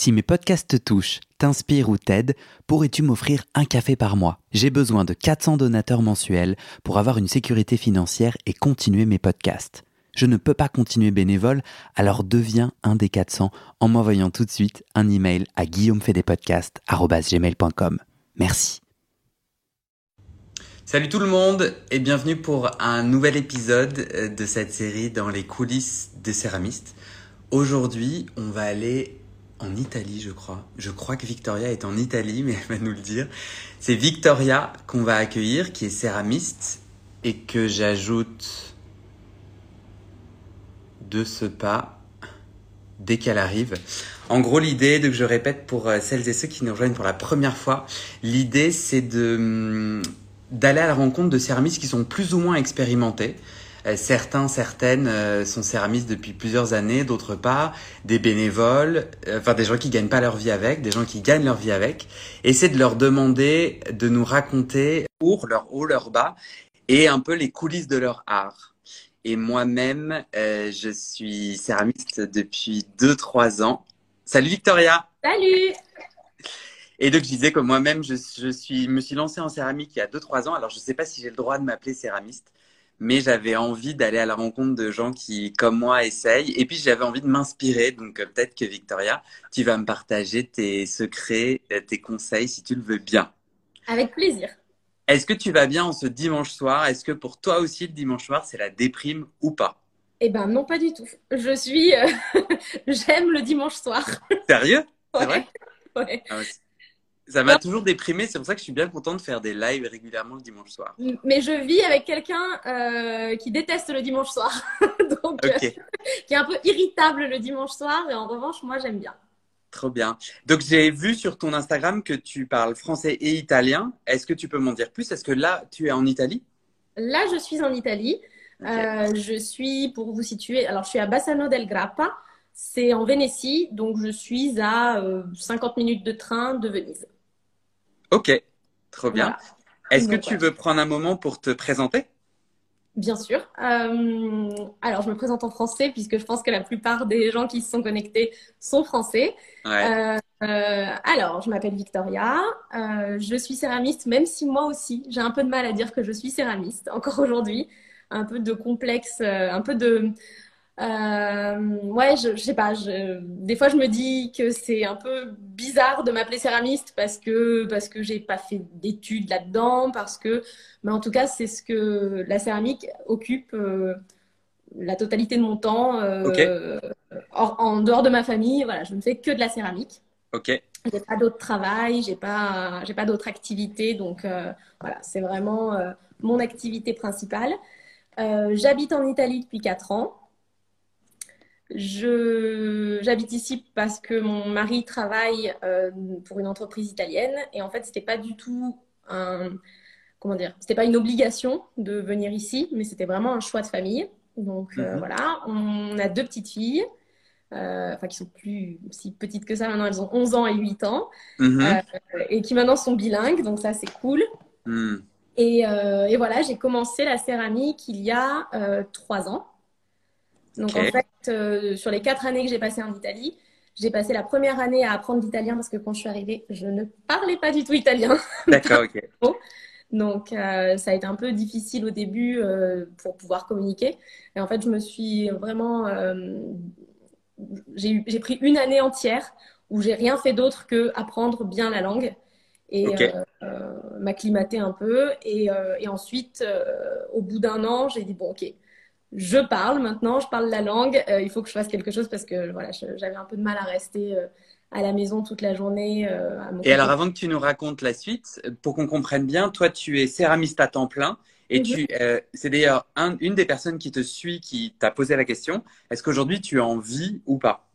Si mes podcasts te touchent, t'inspirent ou t'aident, pourrais-tu m'offrir un café par mois? J'ai besoin de 400 donateurs mensuels pour avoir une sécurité financière et continuer mes podcasts. Je ne peux pas continuer bénévole, alors deviens un des 400 en m'envoyant tout de suite un email à guillaumefedepodcast.com. Merci. Salut tout le monde et bienvenue pour un nouvel épisode euh, de cette série dans les coulisses des céramistes. Aujourd'hui, on va aller en Italie, je crois. Je crois que Victoria est en Italie, mais elle va nous le dire. C'est Victoria qu'on va accueillir, qui est céramiste, et que j'ajoute de ce pas dès qu'elle arrive. En gros, l'idée, que je répète pour euh, celles et ceux qui nous rejoignent pour la première fois, l'idée c'est de hum, d'aller à la rencontre de céramistes qui sont plus ou moins expérimentés, certains, certaines euh, sont céramistes depuis plusieurs années, d'autres pas, des bénévoles, euh, enfin des gens qui gagnent pas leur vie avec, des gens qui gagnent leur vie avec. Et c'est de leur demander de nous raconter pour leur haut, leur bas et un peu les coulisses de leur art. Et moi-même, je suis céramiste depuis 2-3 ans. Salut Victoria Salut et donc je disais que moi-même, je, je, suis, me suis lancé en céramique il y a 2-3 ans. Alors je ne sais pas si j'ai le droit de m'appeler céramiste, mais j'avais envie d'aller à la rencontre de gens qui, comme moi, essayent. Et puis, j'avais envie de m'inspirer. Donc, euh, peut-être que Victoria, tu vas me partager tes secrets, euh, tes conseils, si tu le veux bien. Avec plaisir. Est-ce que tu vas bien en ce dimanche soir? Est-ce que pour toi aussi, le dimanche soir, c'est la déprime ou pas? Eh ben, non, pas du tout. Je suis. Euh, j'aime le dimanche soir. Sérieux? C'est vrai? Ouais. Ah ça m'a toujours déprimé, c'est pour ça que je suis bien contente de faire des lives régulièrement le dimanche soir. Mais je vis avec quelqu'un euh, qui déteste le dimanche soir, donc euh, qui est un peu irritable le dimanche soir, et en revanche, moi j'aime bien. Trop bien. Donc j'ai vu sur ton Instagram que tu parles français et italien. Est-ce que tu peux m'en dire plus? Est-ce que là, tu es en Italie? Là, je suis en Italie. Euh, je suis, pour vous situer, alors je suis à Bassano del Grappa. C'est en Vénétie, donc je suis à 50 minutes de train de Venise. Ok, trop bien. Est-ce que tu veux prendre un moment pour te présenter? Bien sûr. Euh, alors, je me présente en français puisque je pense que la plupart des gens qui se sont connectés sont français. Euh, euh, alors, je m'appelle Victoria. je suis céramiste, même si moi aussi, j'ai un peu de mal à dire que je suis céramiste encore aujourd'hui. Un peu de complexe, un peu de euh, ouais, je, je, sais pas. Je, des fois, je me dis que c'est un peu bizarre de m'appeler céramiste parce que parce que j'ai pas fait d'études là-dedans, parce que, mais en tout cas, c'est ce que la céramique occupe euh, la totalité de mon temps. Euh, en dehors de ma famille, voilà, je ne fais que de la céramique. Ok. J'ai pas d'autre travail, j'ai pas j'ai pas d'autres activités, donc euh, voilà, c'est vraiment mon activité principale. J'habite en Italie depuis 4 ans. Je, j'habite ici parce que mon mari travaille euh, pour une entreprise italienne et en fait, c'était pas du tout un, comment dire, c'était pas une obligation de venir ici, mais c'était vraiment un choix de famille. Donc euh, mhm. voilà, on a deux petites filles, euh, enfin qui sont plus si petites que ça maintenant, elles ont 11 ans et 8 ans, mhm. et qui maintenant sont bilingues, donc ça c'est cool. Mhm. Et, et, voilà, j'ai commencé la céramique il y a trois ans. Donc en fait, euh, sur les quatre années que j'ai passées en Italie, j'ai passé la première année à apprendre l'italien parce que quand je suis arrivée, je ne parlais pas du tout italien. D'accord, ok. Donc euh, ça a été un peu difficile au début euh, pour pouvoir communiquer. Et en fait, je me suis vraiment... j'ai pris une année entière où j'ai rien fait d'autre que apprendre bien la langue et m'acclimater un peu. Et, et ensuite, au bout d'un an, j'ai dit, bon, ok, je parle maintenant, je parle la langue, euh, il faut que je fasse quelque chose parce que voilà, j'avais un peu de mal à rester euh, à la maison toute la journée. Euh, et alors, avant que tu nous racontes la suite, pour qu'on comprenne bien, toi, tu es céramiste à temps plein. Et tu, mhm. c'est d'ailleurs une des personnes qui te suit qui t'a posé la question. Est-ce qu'aujourd'hui tu es en vie ou pas?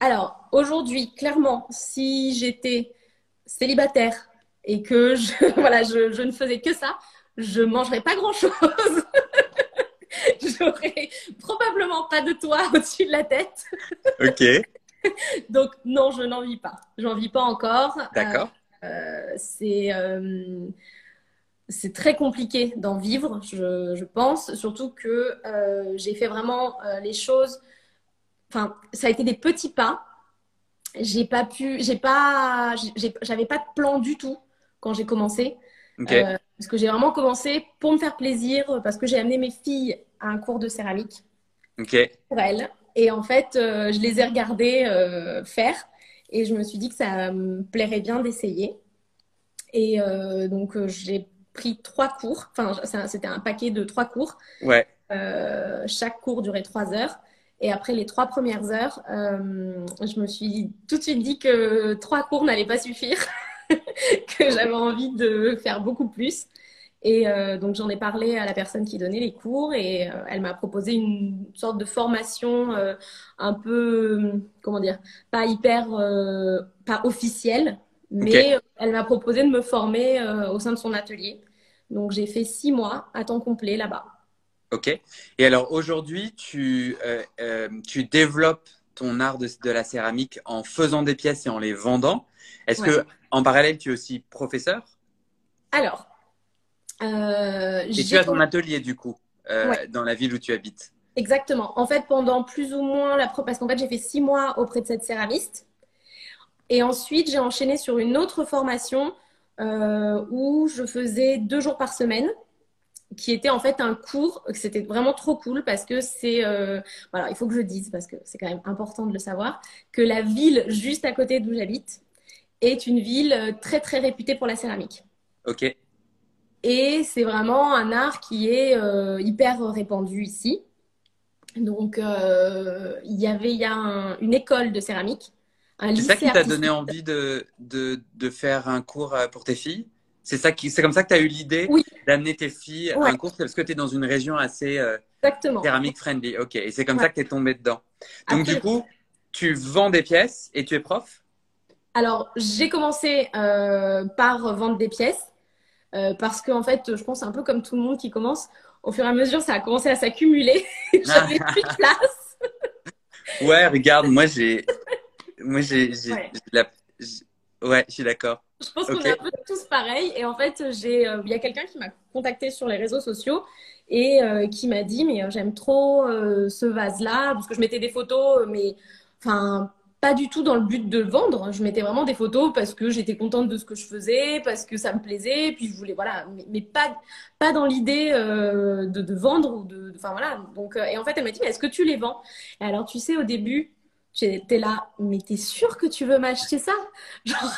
Alors aujourd'hui, clairement, si j'étais célibataire et que je, voilà, je, je ne faisais que ça, je mangerais pas grand chose. j'aurais probablement pas de toit au-dessus de la tête. Ok. Donc non, je n'en vis pas. J'en vis pas encore. D'accord. Euh, euh, c'est euh, c'est très compliqué d'en vivre, je, je, pense. Surtout que j'ai fait vraiment les choses. Enfin, ça a été des petits pas. j'ai pas pu, j'ai pas, j'avais pas de plan du tout quand j'ai commencé. Euh, parce que j'ai vraiment commencé pour me faire plaisir, parce que j'ai amené mes filles à un cours de céramique pour elles. Et en fait, euh, je les ai regardées euh, faire et je me suis dit que ça me plairait bien d'essayer. Et donc, j'ai pris trois cours. Enfin, c'était un paquet de trois cours. Ouais. chaque cours durait trois heures. Et après les trois premières heures, je me suis tout de suite dit que trois cours n'allaient pas suffire. que j'avais envie de faire beaucoup plus. Et euh, donc j'en ai parlé à la personne qui donnait les cours et euh, elle m'a proposé une sorte de formation euh, un peu, comment dire, pas hyper, pas officielle, mais elle m'a proposé de me former au sein de son atelier. Donc j'ai fait six mois à temps complet là-bas. Ok. Et alors aujourd'hui, tu, tu développes ton art de, de, la céramique en faisant des pièces et en les vendant. Est-ce que en parallèle, tu es aussi professeur? Alors, euh, et tu as ton atelier du coup euh, dans la ville où tu habites. Exactement. En fait, pendant plus ou moins la parce qu'en fait j'ai fait six mois auprès de cette céramiste, et ensuite j'ai enchaîné sur une autre formation euh, où je faisais deux jours par semaine qui était en fait un cours, c'était vraiment trop cool parce que c'est, voilà, il faut que je dise parce que c'est quand même important de le savoir, que la ville juste à côté d'où j'habite, est une ville euh, très très réputée pour la céramike. Ok. Et c'est vraiment un art qui est euh, hyper répandu ici. Donc, euh, il y avait il y a une école de céramique. C'est ça qui t'a donné envie de, de, de, faire un cours pour tes filles? C'est ça qui, c'est comme ça que tu as eu l'idée d'amener tes filles à un cours? Parce que tu es dans une région assez céramique friendly? Ok, et c'est comme ça que tu es tombée dedans. Donc, du coup, tu vends des pièces et tu es prof? Alors, j'ai commencé euh, par vendre des pièces euh, parce que, en fait, je pense un peu comme tout le monde qui commence, au fur et à mesure, ça a commencé à s'accumuler. J'avais plus de place. ouais, regarde, moi, j'ai. Moi, j'ai. Ouais. La... ouais, je suis d'accord. Je pense qu'on est un peu tous pareils. Et en fait, j'ai, euh, il y a quelqu'un qui m'a contacté sur les réseaux sociaux et qui m'a dit mais j'aime trop ce vase là parce que je mettais des photos mais enfin pas du tout dans le but de vendre. Je mettais vraiment des photos parce que j'étais contente de ce que je faisais, parce que ça me plaisait, puis je voulais voilà, mais, pas pas dans l'idée euh, de, de, vendre ou de, enfin voilà. Donc euh, et en fait elle m'a dit mais est-ce que tu les vends? Et alors tu sais au début j'étais là, mais t'es sûr que tu veux m'acheter ça? Genre,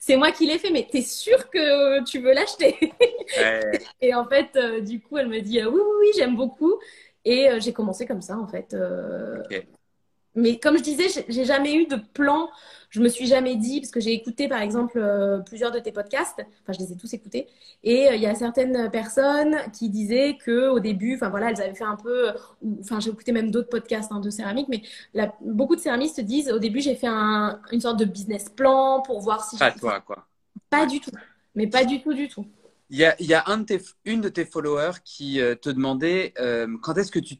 c'est moi qui l'ai fait, mais t'es sûr que tu veux l'acheter? Et en fait, euh, du coup, elle me dit, oui, oui, oui, j'aime beaucoup. Et j'ai commencé comme ça, en fait. Mais comme je disais, j'ai jamais eu de plan. Je me suis jamais dit, parce que j'ai écouté par exemple euh, plusieurs de tes podcasts, enfin je les ai tous écoutés, et euh, il y a certaines personnes qui disaient que au début, enfin voilà, elles avaient fait un peu, enfin j'ai écouté même d'autres podcasts hein, de céramique, mais beaucoup de céramistes disent au début j'ai fait un, une sorte de business plan pour voir si. Pas toi quoi. Pas du tout, mais pas du tout du tout. Il y a, y a un de une de tes followers qui euh, te demandait quand est-ce que tu,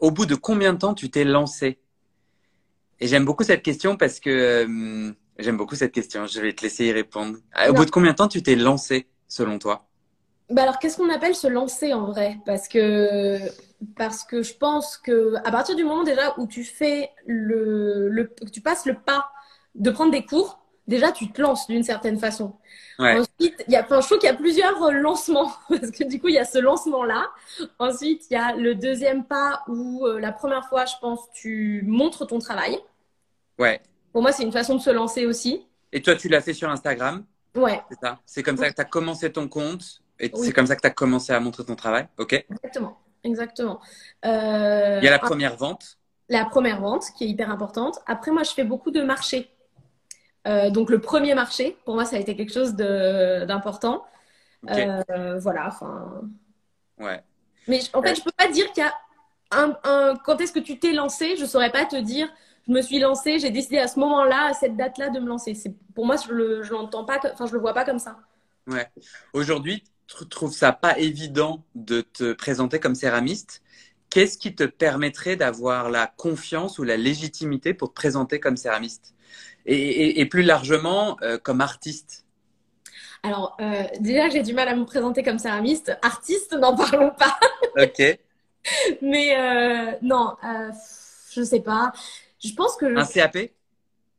au bout de combien de temps tu t'es lancé? Et j'aime beaucoup cette question parce que euh, j'aime beaucoup cette question. Je vais te laisser y répondre. Au bout de combien de temps tu t'es lancé, selon toi? Bah alors, qu'est-ce qu'on appelle se lancer en vrai? Parce que parce que je pense que à partir du moment déjà où tu fais le, le tu passes le pas de prendre des cours, déjà tu te lances d'une certaine façon. Ouais. Ensuite, il y a, enfin, je trouve qu'il y a plusieurs lancements parce que du coup il y a ce lancement là. Ensuite, il y a le deuxième pas où euh, la première fois, je pense, tu montres ton travail. Ouais. Pour moi, c'est une façon de se lancer aussi. Et toi, tu l'as fait sur Instagram? Ouais. C'est ça? C'est comme ça que tu as commencé ton compte et c'est comme ça que tu as commencé à montrer ton travail? OK Exactement. Exactement. Euh... Il y a la première vente? La première vente qui est hyper importante. Après, moi, je fais beaucoup de marchés. Euh, donc le premier marché, pour moi, ça a été quelque chose d'important. Euh, voilà, enfin. Ouais. Mais en fait, je peux pas dire qu'il y a un, quand est-ce que tu t'es lancé, je saurais pas te dire. Je me suis lancée, j'ai décidé à ce moment-là, à cette date-là, de me lancer. C'est pour moi, je le, je l'entends pas, enfin, je le vois pas comme ça. Ouais. Aujourd'hui, tu trouves ça pas évident de te présenter comme céramiste? Qu'est-ce qui te permettrait d'avoir la confiance ou la légitimité pour te présenter comme céramiste? Et, plus largement euh, comme artiste Alors, euh, déjà, j'ai du mal à me présenter comme céramiste. Artiste, n'en parlons pas. ok. Mais euh, non, je sais pas. Je pense que. Un CAP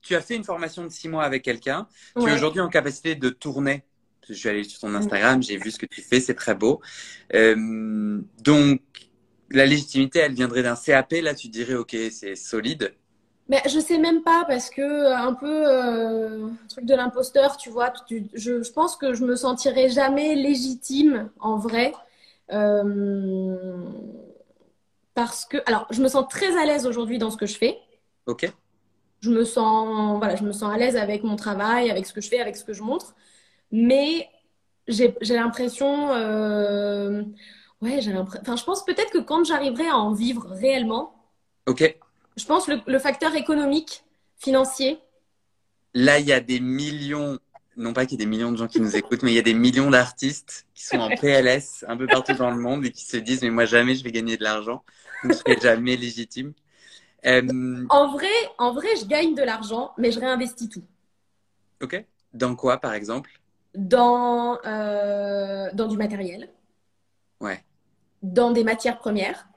tu as fait une formation de six mois avec quelqu'un. Tu es aujourd'hui en capacité de tourner. Je suis allée sur ton Instagram, j'ai vu ce que tu fais, c'est très beau. Donc, la légitimité, elle viendrait d'un CAP. Là, tu dirais, OK, c'est solide. Mais je sais même pas parce que un peu euh, truc de l'imposteur, tu vois. je, je, pense que je me sentirais jamais légitime en vrai. Euh, parce que, alors, je me sens très à l'aise aujourd'hui dans ce que je fais. Ok. Je me sens, voilà, je me sens à l'aise avec mon travail, avec ce que je fais, avec ce que je montre. Mais j'ai l'impression, euh, ouais, j'ai l'impression. Enfin, je pense peut-être que quand j'arriverai à en vivre réellement. Ok. Je pense le, le facteur économique, financier. Là, il y a des millions non pas qu'il y ait des millions de gens qui nous écoutent, mais il y a des millions d'artistes qui sont en PLS un peu partout dans le monde et qui se disent mais moi jamais je vais gagner de l'argent, je ne serai jamais légitime. Euh, en vrai, en vrai, je gagne de l'argent, mais je réinvestis tout. Ok. Dans quoi, par exemple? Dans euh, dans du matériel. Ouais. Dans des matières premières.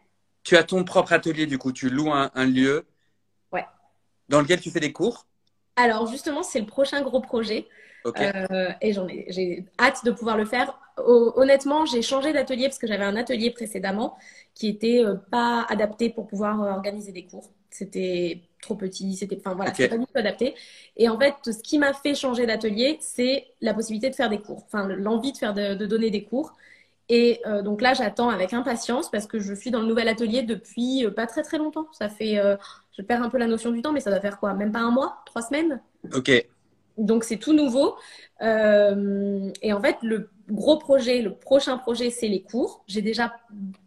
Tu as ton propre atelier, du coup, tu loues un, un lieu. Ouais. Dans lequel tu fais des cours? Alors justement, c'est le prochain gros projet. Euh, et j'en ai, j'ai hâte de pouvoir le faire. honnêtement, j'ai changé d'atelier parce que j'avais un atelier précédemment qui était euh, pas adapté pour pouvoir euh, organiser des cours. C'était trop petit, c'était, enfin voilà, pas du tout adapté. Et en fait, ce qui m'a fait changer d'atelier, c'est la possibilité de faire des cours, enfin l'envie de faire de, donner des cours. Et donc là, j'attends avec impatience parce que je suis dans le nouvel atelier depuis pas très très longtemps. Ça fait, je perds un peu la notion du temps, mais ça doit faire quoi? Même pas un mois, trois semaines? Ok. Donc c'est tout nouveau. Euh, et en fait, le gros projet, le prochain projet, c'est les cours. J'ai déjà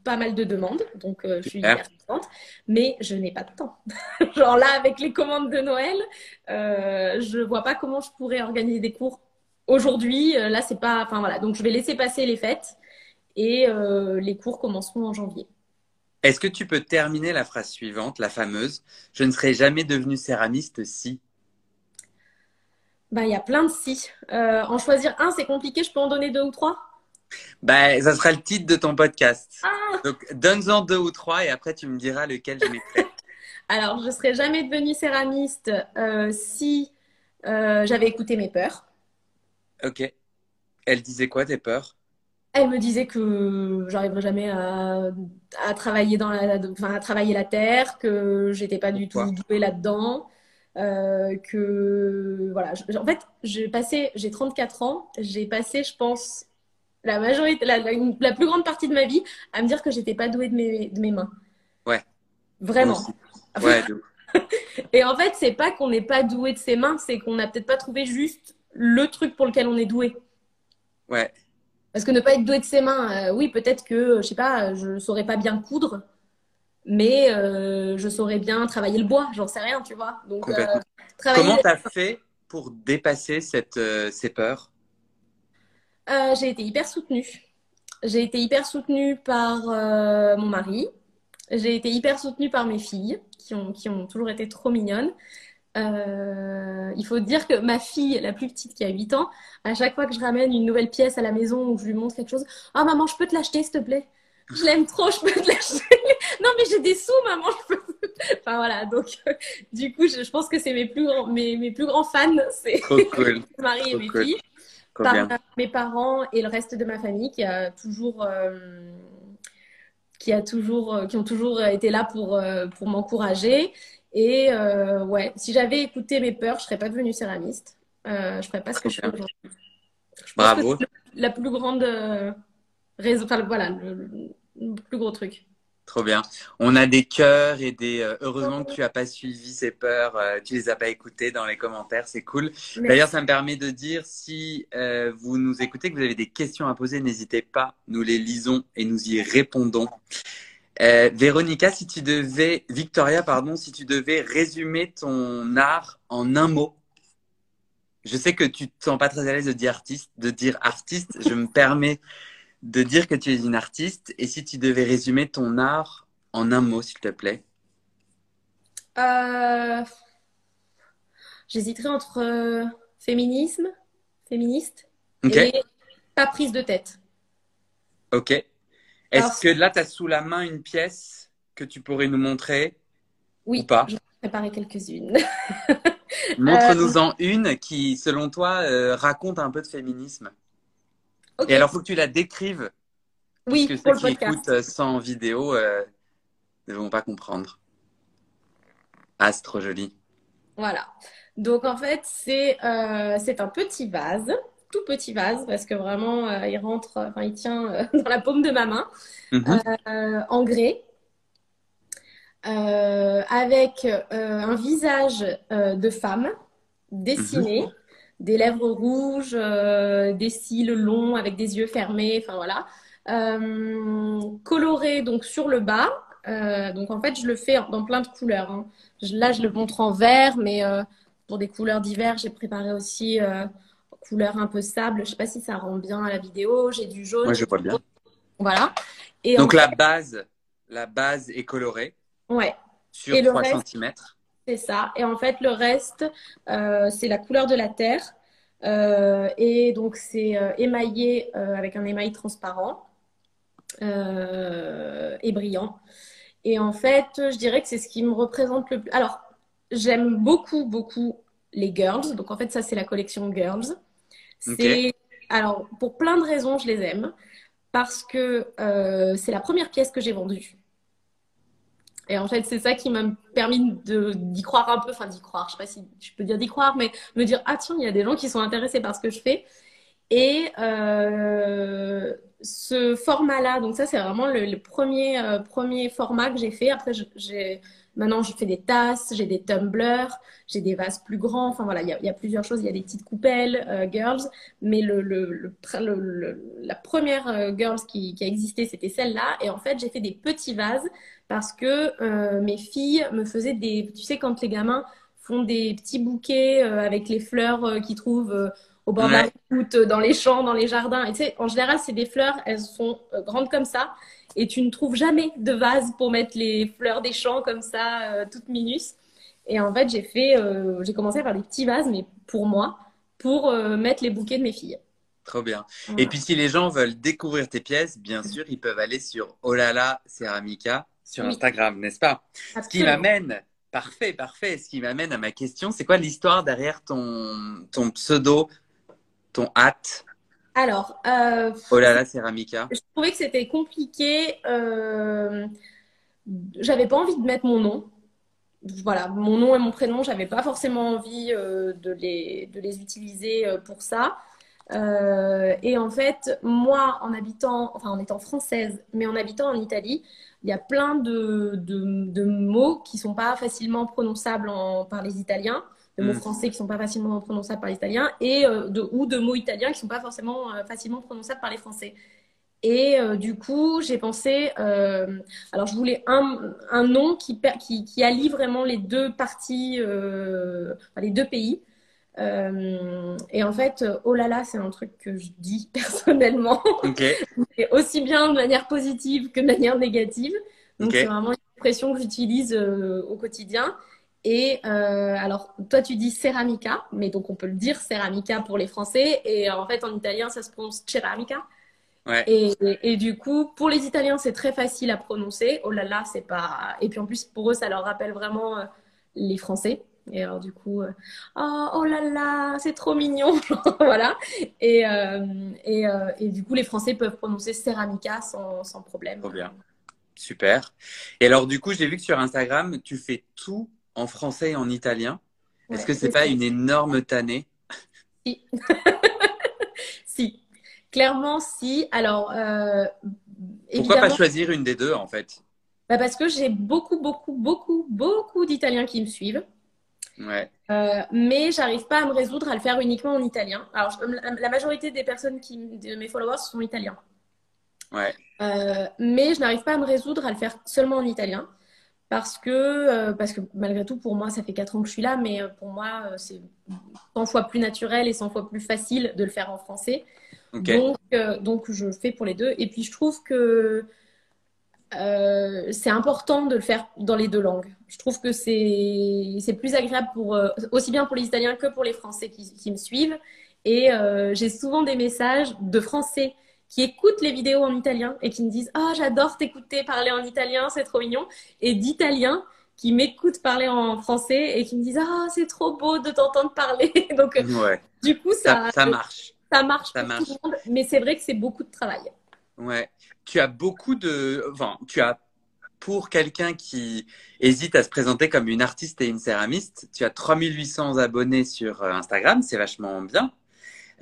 pas mal de demandes, donc euh, je suis hyper contente, mais je n'ai pas de temps. Genre là, avec les commandes de Noël, euh, je vois pas comment je pourrais organiser des cours aujourd'hui. Euh, là, c'est pas. Enfin voilà, donc je vais laisser passer les fêtes et les cours commenceront en janvier. Est-ce que tu peux terminer la phrase suivante, la fameuse Je ne serai jamais devenu céramiste si bah, il y a plein de si. Euh, en choisir un, c'est compliqué. Je peux en donner deux ou trois? Bah, ça sera le titre de ton podcast. Ah Donc, donne-en deux ou trois et après, tu me diras lequel je mettrai. Alors, je ne serais jamais devenue céramiste euh, si euh, j'avais écouté mes peurs. Ok. Elle disait quoi, tes peurs? Elle me disait que j'arriverais jamais à, travailler dans la, à travailler la terre, que j'étais pas du tout douée là-dedans, euh, que voilà, en fait, j'ai passé, j'ai 34 ans, j'ai passé, je pense, la majorité, la, la, plus grande partie de ma vie à me dire que j'étais pas douée de mes, de mes mains. Ouais. Vraiment. Ouais. Et en fait, c'est pas qu'on n'est pas doué de ses mains, c'est qu'on n'a peut-être pas trouvé juste le truc pour lequel on est doué. Ouais. Parce que ne pas être doué de ses mains, euh, oui, peut-être que, je sais pas, je saurais pas bien coudre mais euh, je saurais bien travailler le bois, j'en sais rien, tu vois. Donc, euh, Comment tu as fait pour dépasser cette, euh, ces peurs? J'ai été hyper soutenue. J'ai été hyper soutenue par mon mari. J'ai été hyper soutenue par mes filles, qui ont, qui ont toujours été trop mignonnes. Il faut dire que ma fille, la plus petite qui a 8 ans, à chaque fois que je ramène une nouvelle pièce à la maison ou que je lui montre quelque chose, ah maman, je peux te l'acheter s'il te plaît? Je l'aime trop, je peux te lâcher. non, mais j'ai des sous, maman. Je peux... enfin voilà, donc du coup, je, pense que c'est mes plus grands, mes, mes plus grands fans, c'est cool. Marie et mes filles, par, mes parents et le reste de ma famille qui a toujours, euh, qui a toujours, euh, qui ont toujours été là pour euh, pour m'encourager. Et ouais, si j'avais écouté mes peurs, je serais pas devenue céramiste. je ferais pas ce que je fais aujourd'hui. Bravo. la plus grande voilà, le, plus gros truc. Trop bien. On a des cœurs et des. Euh, heureusement que tu n'as pas suivi ces peurs, euh, tu les as pas écoutées dans les commentaires, c'est cool. D'ailleurs, ça me permet de dire si euh, vous nous écoutez, que vous avez des questions à poser, n'hésitez pas, nous les lisons et nous y répondons. Véronica, si tu devais, Victoria, pardon, si tu devais résumer ton art en un mot, je sais que tu te sens pas très à l'aise de dire artiste, de dire artiste. Je me permets de dire que tu es une artiste et si tu devais résumer ton art en un mot, s'il te plaît euh... J'hésiterais entre euh, féminisme, féministe et pas prise de tête. Ok. Est-ce que là, tu as sous la main une pièce que tu pourrais nous montrer Oui, ou pas? je vais préparer quelques-unes. Montre-nous-en une qui, selon toi, raconte un peu de féminisme. Et alors, faut que tu la décrives. Oui, parce que ceux qui écoutent sans vidéo ne vont pas comprendre. Ah, c'est trop joli. Voilà. Donc en fait, c'est euh, c'est un petit vase, tout petit vase, parce que vraiment, euh, il rentre, enfin, il tient euh, dans la paume de ma main, mhm. en grès, avec un visage de femme dessiné, mhm. des lèvres rouges, des cils longs avec des yeux fermés, enfin voilà. coloré donc sur le bas, donc en fait, je le fais dans plein de couleurs. Hein. Là, je le montre en vert, mais pour des couleurs d'hiver, j'ai préparé aussi euh, couleurs un peu sable. Je ne sais pas si ça rend bien à la vidéo. J'ai du jaune. Moi, je vois bien. Voilà. Et Donc la base, la base est colorée. Ouais. Sur 3 cm. C'est ça. Et en fait, le reste, euh, c'est la couleur de la terre. Euh, et donc, c'est émaillé avec un émail transparent et brillant. Et en fait, je dirais que c'est ce qui me représente le plus. Alors, J'aime beaucoup, beaucoup les girls. Donc, en fait, ça, c'est la collection girls. C'est. Alors, pour plein de raisons, je les aime. Parce que euh, c'est la première pièce que j'ai vendue. Et en fait, c'est ça qui m'a permis d'y croire un peu, enfin d'y croire, je sais pas si je peux dire d'y croire, mais me dire, ah tiens, il y a des gens qui sont intéressés par ce que je fais. Et euh, ce format-là, donc ça, c'est vraiment le, premier, euh, premier format que j'ai fait. Après, j'ai Maintenant, je fais des tasses, j'ai des tumblers, j'ai des vases plus grands. Enfin voilà, il y, a, plusieurs choses. Il y a des petites coupelles, euh, girls. Mais le, le, la première euh, girls qui, qui, a existé, c'était celle-là. Et en fait, j'ai fait des petits vases parce que euh, mes filles me faisaient des. Tu sais, quand les gamins font des petits bouquets avec les fleurs qu'ils trouvent au bord de la route, dans les champs, dans les jardins. Et tu sais, en général, c'est des fleurs, elles sont grandes comme ça et tu ne trouves jamais de vase pour mettre les fleurs des champs comme ça, euh, toutes minus. Et en fait, j'ai fait, euh, j'ai commencé à faire des petits vases, mais pour moi, pour euh, mettre les bouquets de mes filles. Trop bien. Et puis, si les gens veulent découvrir tes pièces, bien sûr, ils peuvent aller sur Olala Ceramica sur Instagram, n'est-ce pas? Ce qui m'amène, parfait, parfait, ce qui m'amène à ma question, c'est quoi l'histoire derrière ton, ton pseudo, ton hâte? Alors. Euh, oh là là, Ceramica. Je trouvais que c'était compliqué. Euh, j'avais pas envie de mettre mon nom. Voilà, mon nom et mon prénom, j'avais pas forcément envie euh, de, les, de les utiliser pour ça. et en fait, moi, en habitant, enfin en étant française, mais en habitant en Italie, il y a plein de, de, de mots qui sont pas facilement prononçables en, par les Italiens de mots mm. français qui sont pas facilement prononçables par les Italiens et euh, de, ou de mots italiens qui sont pas forcément euh, facilement prononçables par les Français. Et euh, du coup, j'ai pensé, alors je voulais un, un nom qui, qui, qui, allie vraiment les deux parties, les deux pays. et en fait, oh là là, c'est un truc que je dis personnellement, aussi bien de manière positive que de manière négative. Donc c'est vraiment une expression que j'utilise au quotidien. Et euh, alors, toi, tu dis ceramica, mais donc on peut le dire ceramica pour les Français. Et en fait, en italien, ça se prononce ceramica. Ouais. Et, et, du coup, pour les Italiens, c'est très facile à prononcer. Oh là là, c'est pas. Et puis en plus, pour eux, ça leur rappelle vraiment euh, les Français. Et alors, du coup, euh, oh, oh, là là, c'est trop mignon. voilà. Et, euh, et, et, du coup, les Français peuvent prononcer ceramica sans, sans problème. Trop bien. Super. Et alors, du coup, j'ai vu que sur Instagram, tu fais tout en français et en italien. Est-ce que c'est pas une énorme tannée? Si. si. Clairement, si. Alors, euh, pourquoi pas choisir une des deux en fait? Bah Parce que j'ai beaucoup, beaucoup, beaucoup, beaucoup d'Italiens qui me suivent. Ouais. Euh, mais j'arrive pas à me résoudre à le faire uniquement en italien. Alors, la majorité des personnes qui, de mes followers sont italiens. Ouais. Euh, mais je n'arrive pas à me résoudre à le faire seulement en italien parce que, euh, parce que malgré tout, pour moi, ça fait 4 ans que je suis là, mais euh, pour moi, euh, c'est 100 fois plus naturel et 100 fois plus facile de le faire en français. Donc, donc, je fais pour les deux. Et puis, je trouve que c'est important de le faire dans les deux langues. Je trouve que c'est plus agréable pour, aussi bien pour les Italiens que pour les Français qui, qui me suivent. Et j'ai souvent des messages de Français qui écoutent les vidéos en italien et qui me disent Ah, oh, j'adore t'écouter parler en italien, c'est trop mignon. Et d'Italiens qui m'écoutent parler en français et qui me disent Ah, c'est trop beau de t'entendre parler. Donc, du coup, ça, ça, marche. Ça marche ça marche. tout le monde, mais c'est vrai que c'est beaucoup de travail. Ouais. Tu as beaucoup de. Enfin, tu as pour quelqu'un qui hésite à se présenter comme une artiste et une céramiste, tu as 3800 abonnés sur euh, Instagram, c'est vachement bien.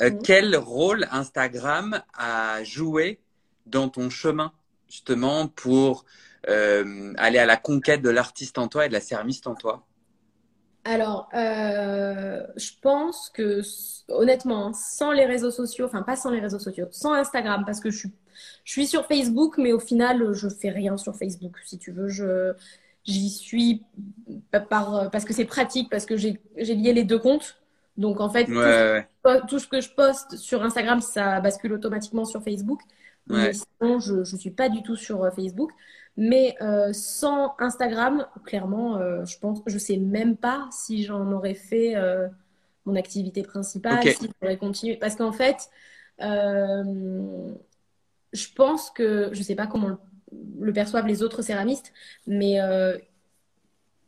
Euh, quel rôle Instagram a joué dans ton chemin, justement, pour euh, aller à la conquête de l'artiste en toi et de la céramiste en toi? Alors, je pense que honnêtement, sans les réseaux sociaux, enfin pas sans les réseaux sociaux, sans Instagram, parce que je suis je suis sur Facebook, mais au final, je fais rien sur Facebook. Si tu veux, je j'y suis par, parce que c'est pratique, parce que j'ai lié les deux comptes. Donc en fait, tout, ce que je poste sur Instagram, ça bascule automatiquement sur Facebook. Mais sinon, je ne suis pas du tout sur euh, Facebook. Mais euh, sans Instagram, clairement, euh, je pense, je sais même pas si j'en aurais fait mon activité principale, si j'aurais continué. Parce qu'en fait, je pense que, je ne sais pas comment le, perçoivent les autres céramistes, mais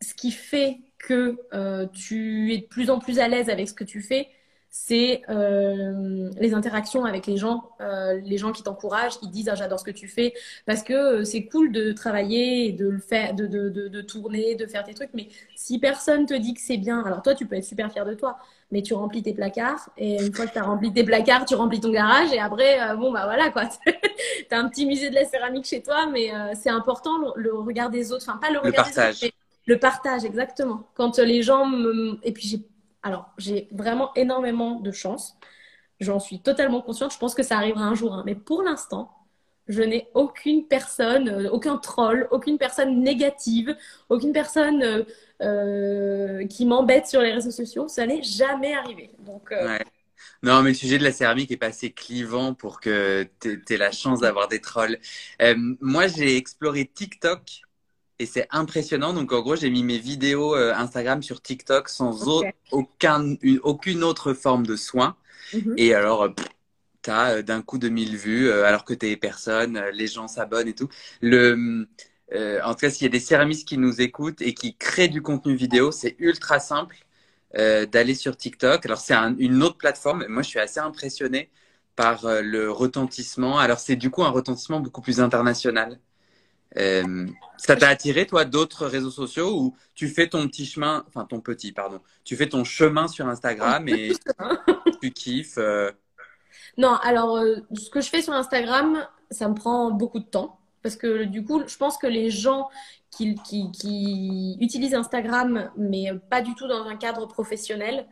ce qui fait que euh, tu es de plus en plus à l'aise avec ce que tu fais, c'est euh, les interactions avec les gens, euh, les gens qui t'encouragent, qui disent ah, j'adore ce que tu fais, parce que euh, c'est cool de travailler, et de le faire, de, de, de, de, tourner, de faire tes trucs, mais si personne te dit que c'est bien, alors toi tu peux être super fier de toi, mais tu remplis tes placards et une fois que tu as rempli tes placards, tu remplis ton garage et après bon bah voilà quoi, tu as un petit musée de la céramique chez toi, mais c'est important le, regard des autres, enfin pas le regard des autres, le partage exactement. Quand les gens me... et puis j'ai alors, j'ai vraiment énormément de chance. J'en suis totalement consciente. Je pense que ça arrivera un jour. Hein. Mais pour l'instant, je n'ai aucune personne, euh, aucun troll, aucune personne négative, aucune personne euh, euh, qui m'embête sur les réseaux sociaux. Ça n'est jamais arrivé. Non, mais le sujet de la céramique est pas assez clivant pour que tu aies la chance d'avoir des trolls. moi, j'ai exploré TikTok et c'est impressionnant. Donc en gros, j'ai mis mes vidéos euh, Instagram sur TikTok sans aucun, aucune autre forme de soin. Mhm. Et alors, tu as euh, d'un coup 2000 vues euh, alors que tu personne, les gens s'abonnent et tout. Le, en tout cas, s'il y a des céramistes qui nous écoutent et qui créent du contenu vidéo, c'est ultra simple d'aller sur TikTok. Alors c'est une autre plateforme. Moi, je suis assez impressionné par le retentissement. Alors c'est du coup un retentissement beaucoup plus international. Euh, ça t'a attiré, toi, d'autres réseaux sociaux où tu fais ton petit chemin, enfin ton petit, pardon, tu fais ton chemin sur Instagram et tu kiffes euh? Non, alors, euh, ce que je fais sur Instagram, ça me prend beaucoup de temps. Parce que du coup, je pense que les gens qui, qui, qui utilisent Instagram, mais pas du tout dans un cadre professionnel,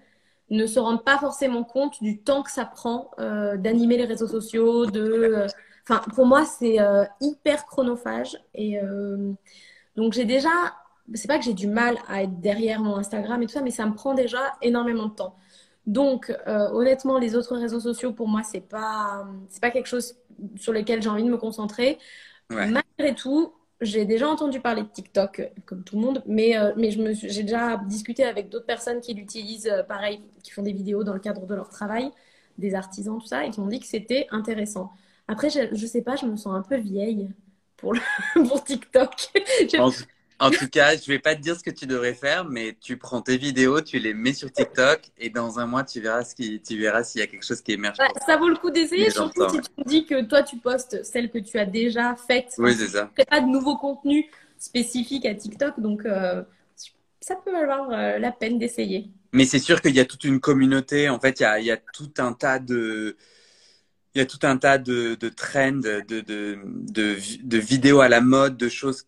ne se rendent pas forcément compte du temps que ça prend d'animer les réseaux sociaux, de Enfin, pour moi, c'est euh, hyper chronophage. Et euh, donc, j'ai déjà. C'est pas que j'ai du mal à être derrière mon Instagram et tout ça, mais ça me prend déjà énormément de temps. Donc, euh, honnêtement, les autres réseaux sociaux, pour moi, c'est pas, c'est pas quelque chose sur lequel j'ai envie de me concentrer. Malgré tout, j'ai déjà entendu parler de TikTok, comme tout le monde, mais, mais je me j'ai déjà discuté avec d'autres personnes qui l'utilisent, pareil, qui font des vidéos dans le cadre de leur travail, des artisans, tout ça, et qui m'ont dit que c'était intéressant. Après, je, je sais pas, je me sens un peu vieille pour, pour TikTok. En, tout cas, je vais pas te dire ce que tu devrais faire, mais tu prends tes vidéos, tu les mets sur TikTok et dans un mois, tu verras ce qui, tu verras s'il y a quelque chose qui émerge. ça vaut le coup d'essayer, surtout si tu me dis que toi, tu postes celles que tu as déjà faites. Oui, c'est ça. Tu pas de nouveaux contenus spécifiques à TikTok, donc euh, ça peut valoir euh, la peine d'essayer. Mais c'est sûr qu'il y a toute une communauté. En fait, il y a, il y a tout un tas de il y a tout un tas de, de trends, de, de, de, de, vidéos à la mode, de choses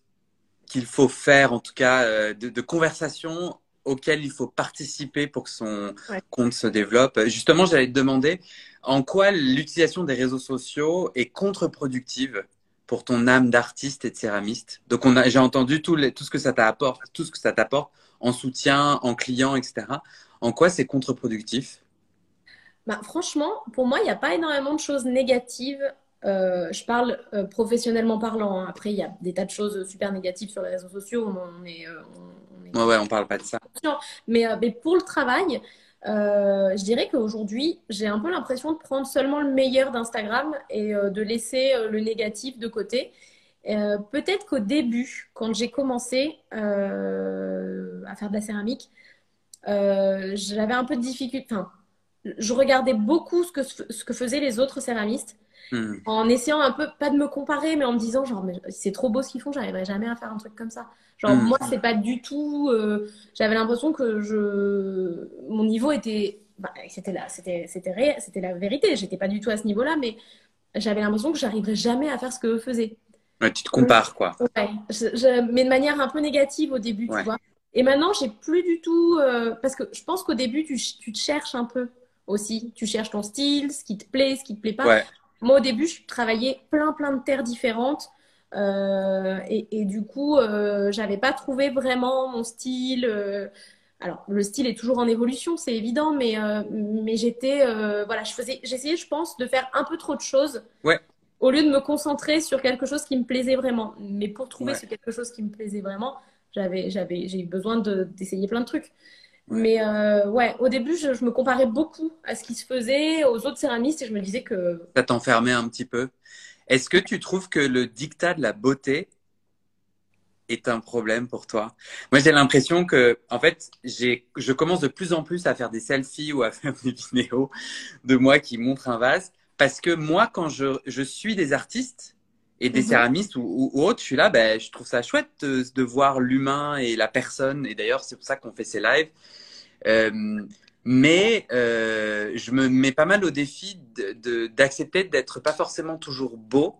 qu'il faut faire, en tout cas, euh, de, de, conversations auxquelles il faut participer pour que son compte se développe. Justement, j'allais te demander en quoi l'utilisation des réseaux sociaux est contre-productive pour ton âme d'artiste et de céramiste? Donc, on a, j'ai entendu tout, les, tout ce que ça t'apporte, tout ce que ça t'apporte en soutien, en client, etc. En quoi c'est contre-productif? Bah, franchement, pour moi, il n'y a pas énormément de choses négatives. Euh, je parle euh, professionnellement parlant. Hein. Après, il y a des tas de choses super négatives sur les réseaux sociaux. On, est, euh, on, ouais, on parle pas de ça. Mais, mais pour le travail, je dirais qu'aujourd'hui, j'ai un peu l'impression de prendre seulement le meilleur d'Instagram et de laisser le négatif de côté. Peut-être qu'au début, quand j'ai commencé à faire de la céramique, j'avais un peu de difficulté. Enfin, je regardais beaucoup ce que, ce que faisaient les autres céramistes Hmm. En essayant un peu, pas de me comparer, mais en me disant, genre, c'est trop beau ce qu'ils font, j'arriverai jamais à faire un truc comme ça. Genre, hmm. moi, c'est pas du tout. Euh, j'avais l'impression que je, mon niveau était. Bah, c'était là, c'était, la vérité. J'étais pas du tout à ce niveau-là, mais j'avais l'impression que j'arriverais jamais à faire ce que eux faisaient. Ouais, tu te compares, quoi. Ouais, mais de manière un peu négative au début, tu vois. Et maintenant, j'ai plus du tout. Euh, parce que je pense qu'au début, tu, tu, te cherches un peu aussi. Tu cherches ton style, ce qui te plaît, ce qui te plaît pas. Ouais. Moi, au début, je travaillais plein, plein de terres différentes. Euh, et, du coup, euh, j'avais pas trouvé vraiment mon style. Euh, alors, le style est toujours en évolution, c'est évident, mais, mais j'étais, voilà, je faisais, j'essayais, je pense, de faire un peu trop de choses. Ouais. Au lieu de me concentrer sur quelque chose qui me plaisait vraiment. Mais pour trouver ce quelque chose qui me plaisait vraiment, j'avais, j'avais, j'ai eu besoin d'essayer plein de trucs. Mais euh, ouais, au début, je, me comparais beaucoup à ce qui se faisait aux autres céramistes et je me disais que. Ça t'enfermait un petit peu. Est-ce que tu trouves que le dictat de la beauté est un problème pour toi? Moi, j'ai l'impression que, en fait, je commence de plus en plus à faire des selfies ou à faire des vidéos de moi qui montrent un vase parce que moi, quand je, je suis des artistes, et des mhm. céramistes ou, autres, je suis là, ben, je trouve ça chouette de, voir l'humain et la personne. Et d'ailleurs, c'est pour ça qu'on fait ces lives. Euh, mais euh, je me mets pas mal au défi d'accepter d'être pas forcément toujours beau,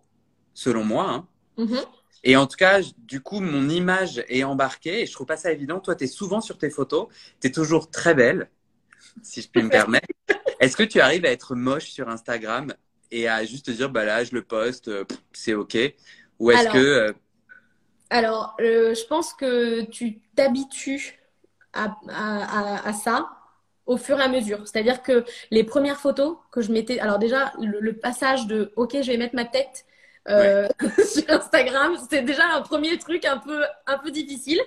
selon moi. Hein. Mhm. Et en tout cas, du coup, mon image est embarquée et je trouve pas ça évident. Toi, tu es souvent sur tes photos, tu es toujours très belle, si je puis me permettre. Est-ce que tu arrives à être moche sur Instagram? Et à juste te dire, bah là, je le poste, euh, c'est OK Ou est-ce que. Euh, alors, euh, je pense que tu t'habitues à, à, à, ça au fur et à mesure. C'est-à-dire que les premières photos que je mettais, alors déjà, le, passage de OK, je vais mettre ma tête sur Instagram, c'est déjà un premier truc un peu, un peu difficile.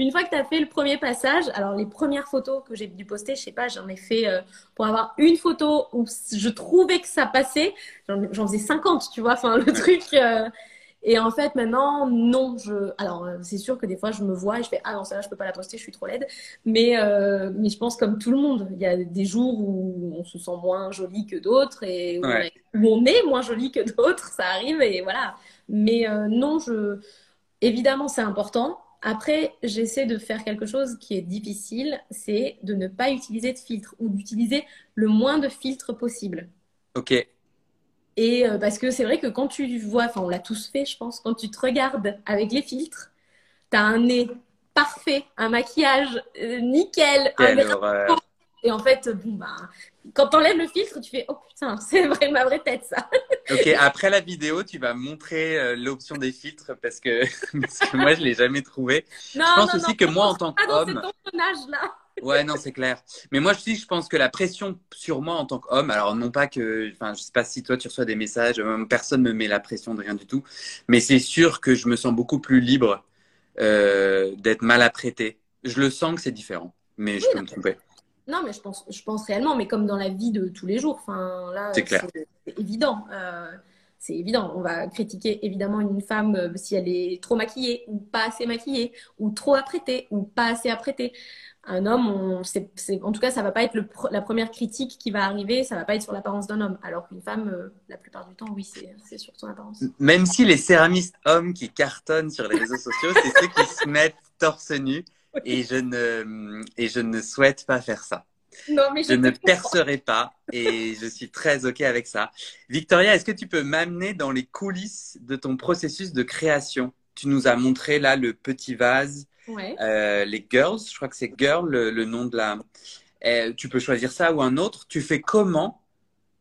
Une fois que tu as fait le premier passage, alors les premières photos que j'ai dû poster, je sais pas, j'en ai fait euh, pour avoir une photo où je trouvais que ça passait. J'en faisais 50, tu vois, enfin le truc. Euh, et en fait, maintenant, non. Je... Alors, euh, c'est sûr que des fois, je me vois et je fais Ah non, ça là, je peux pas la poster, je suis trop laide. Mais, mais je pense comme tout le monde. Il y a des jours où on se sent moins joli que d'autres et où, on est moins joli que d'autres. Ça arrive et voilà. Mais non, je... évidemment, c'est important. Après, j'essaie de faire quelque chose qui est difficile, c'est de ne pas utiliser de filtre ou d'utiliser le moins de filtres possible. Ok. Et euh, parce que c'est vrai que quand tu vois, enfin on l'a tous fait, je pense, quand tu te regardes avec les filtres, tu as un nez parfait, un maquillage euh, nickel, un et en fait, bon, bah, quand t'enlèves le filtre, tu fais Oh putain, c'est vrai, ma vraie tête, ça. ok, après la vidéo, tu vas montrer euh, l'option des filtres parce que, parce que moi, je l'ai jamais trouvé. Non, je pense non, aussi que moi, en tant qu'homme. là. ouais, non, c'est clair. Mais moi, aussi, je pense que la pression sur moi en tant qu'homme, alors non pas que, enfin, je sais pas si toi tu reçois des messages, euh, personne me met la pression de rien du tout, mais c'est sûr que je me sens beaucoup plus libre euh, d'être mal apprêté. Je le sens que c'est différent, mais je peux me tromper. Non, mais je pense, je pense réellement, mais comme dans la vie de tous les jours. Enfin, là, c'est évident. Euh, c'est évident. On va critiquer évidemment une femme euh, si elle est trop maquillée ou pas assez maquillée, ou trop apprêtée ou pas assez apprêtée. Un homme, on, en tout cas, ça va pas être la première critique qui va arriver. Ça va pas être sur l'apparence d'un homme. Alors qu'une femme, euh, la plupart du temps, oui, c'est sur son apparence. Même si les céramistes hommes qui cartonnent sur les réseaux sociaux, c'est ceux qui se mettent torse nu et je ne et je ne souhaite pas faire ça. Non, mais je, ne percerai pas et je suis très ok avec ça. Victoria, est-ce que tu peux m'amener dans les coulisses de ton processus de création? Tu nous as montré là le petit vase, euh, les girls, je crois que c'est girl le, nom de la. Euh, tu peux choisir ça ou un autre. Tu fais comment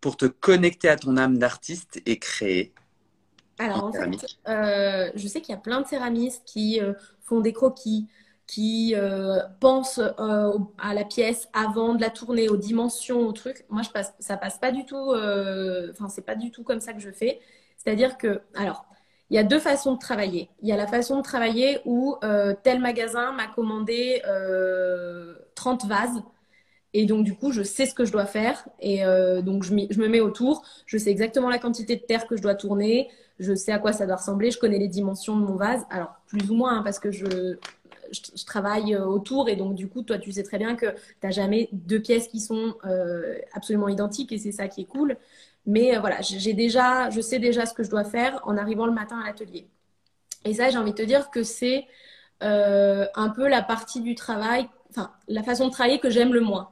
pour te connecter à ton âme d'artiste et créer? Alors en, fait, euh, je sais qu'il y a plein de céramistes qui font des croquis, qui euh, pense euh, à la pièce avant de la tourner, aux dimensions, au truc. Moi, je passe, ça passe pas du tout. Euh, enfin, c'est pas du tout comme ça que je fais. C'est-à-dire que, alors, il y a deux façons de travailler. Il y a la façon de travailler où tel magasin m'a commandé 30 vases Et donc, du coup, je sais ce que je dois faire. Et euh, donc, je, je, me mets autour. Je sais exactement la quantité de terre que je dois tourner. Je sais à quoi ça doit ressembler. Je connais les dimensions de mon vase. Alors, plus ou moins, hein, parce que je, je, travaille euh, autour. Et donc, du coup, toi, tu sais très bien que tu n'as jamais deux pièces qui sont euh, absolument identiques. Et c'est ça qui est cool. Mais euh, voilà, j'ai déjà, je sais déjà ce que je dois faire en arrivant le matin à l'atelier. Et ça, j'ai envie de te dire que c'est un peu la partie du travail, enfin, la façon de travailler que j'aime le moins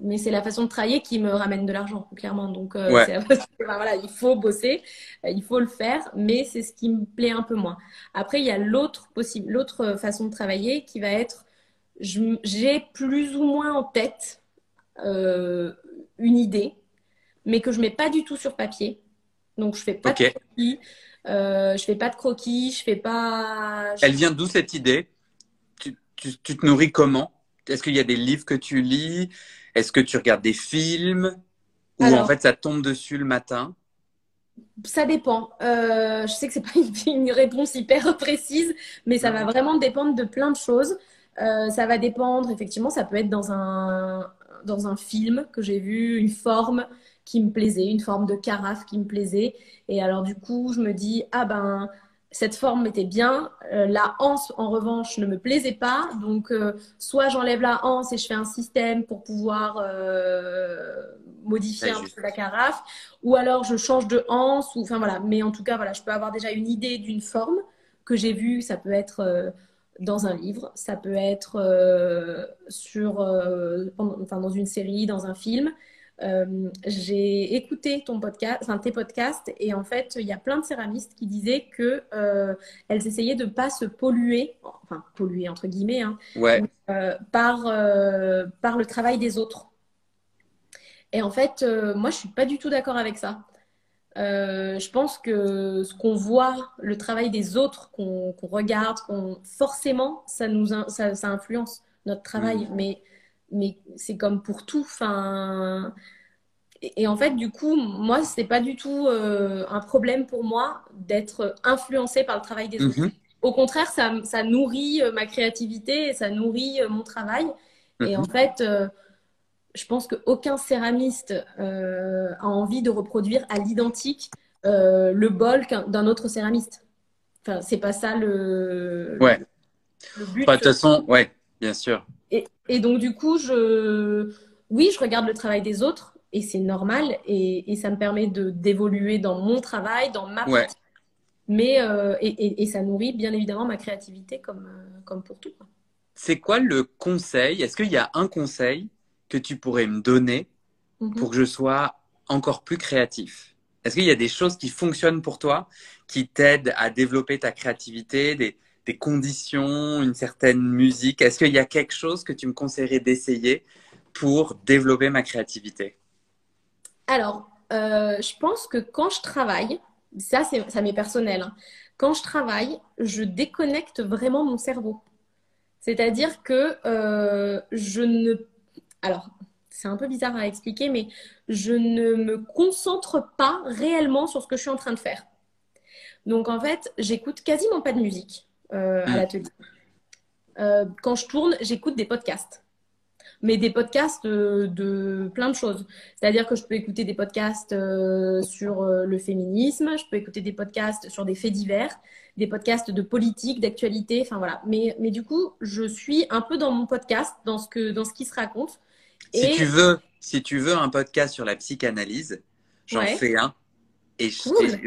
mais c'est la façon de travailler qui me ramène de l'argent, clairement. Donc, euh, voilà, il faut bosser, euh, il faut le faire, mais c'est ce qui me plaît un peu moins. Après, il y a l'autre possible, l'autre façon de travailler qui va être, j'ai plus ou moins en tête euh, une idée, mais que je mets pas du tout sur papier. Donc, je fais pas de croquis, je fais pas de croquis, je fais pas. Elle vient d'où cette idée? Tu, tu, tu te nourris comment? Est-ce qu'il y a des livres que tu lis? Est-ce que tu regardes des films? Ou en fait ça tombe dessus le matin? Ça dépend. Euh, je sais que c'est pas une, réponse hyper précise, mais ça va vraiment dépendre de plein de choses. Euh, ça va dépendre, effectivement, ça peut être dans un, dans un film que j'ai vu, une forme qui me plaisait, une forme de carafe qui me plaisait. Et alors, du coup, je me dis, ah ben, cette forme était bien. Euh, la hanse, en revanche, ne me plaisait pas. Donc, euh, soit j'enlève la hanse et je fais un système pour pouvoir euh, modifier un peu la carafe, ou alors je change de hanse. Ou, enfin voilà. Mais en tout cas, voilà, je peux avoir déjà une idée d'une forme que j'ai vue. Ça peut être dans un livre, ça peut être sur, enfin, dans une série, dans un film. Euh, j'ai écouté ton podcast, enfin tes podcasts, et en fait, il y a plein de céramistes qui disaient que euh, elles essayaient de pas se polluer, enfin polluer entre guillemets, hein, euh, par par le travail des autres. Et en fait, moi, je suis pas du tout d'accord avec ça. je pense que ce qu'on voit, le travail des autres, qu'on regarde, qu'on forcément, ça nous ça, ça influence notre travail. Mm. Mais mais c'est comme pour tout. Enfin, et, en fait, du coup, moi, c'est pas du tout euh, un problème pour moi d'être influencé par le travail des autres. Mhm. Au contraire, ça, ça, nourrit euh, ma créativité, ça nourrit euh, mon travail. Et en mhm. fait, je pense qu'aucun céramiste a envie de reproduire à l'identique le bol d'un autre céramiste. Enfin, c'est pas ça le, ouais. le but. de toute façon, ouais, bien sûr. Et, donc, du coup, je, oui, je regarde le travail des autres et c'est normal et, ça me permet de d'évoluer dans mon travail, dans ma pratique. Mais euh, et, ça nourrit bien évidemment ma créativité comme euh, comme pour tout. C'est quoi le conseil? Est-ce qu'il y a un conseil que tu pourrais me donner mhm. pour que je sois encore plus créatif? Est-ce qu'il y a des choses qui fonctionnent pour toi, qui t'aident à développer ta créativité, des, des conditions, une certaine musique Est-ce qu'il y a quelque chose que tu me conseillerais d'essayer pour développer ma créativité? Alors, euh, je pense que quand je travaille, ça, ça m'est personnel, hein. quand je travaille, je déconnecte vraiment mon cerveau. C'est-à-dire que euh, je ne... Alors, c'est un peu bizarre à expliquer, mais je ne me concentre pas réellement sur ce que je suis en train de faire. Donc en fait, j'écoute quasiment pas de musique. Euh, à mm. l'atelier. Euh, quand je tourne, j'écoute des podcasts mais des podcasts de, plein de choses. C'est-à-dire que je peux écouter des podcasts euh, sur le féminisme, je peux écouter des podcasts sur des faits divers, des podcasts de politique, d'actualité, enfin voilà. Mais, mais du coup, je suis un peu dans mon podcast, dans ce, que, dans ce qui se raconte. Si, tu veux, si tu veux un podcast sur la psychanalyse, j'en fais un. Et,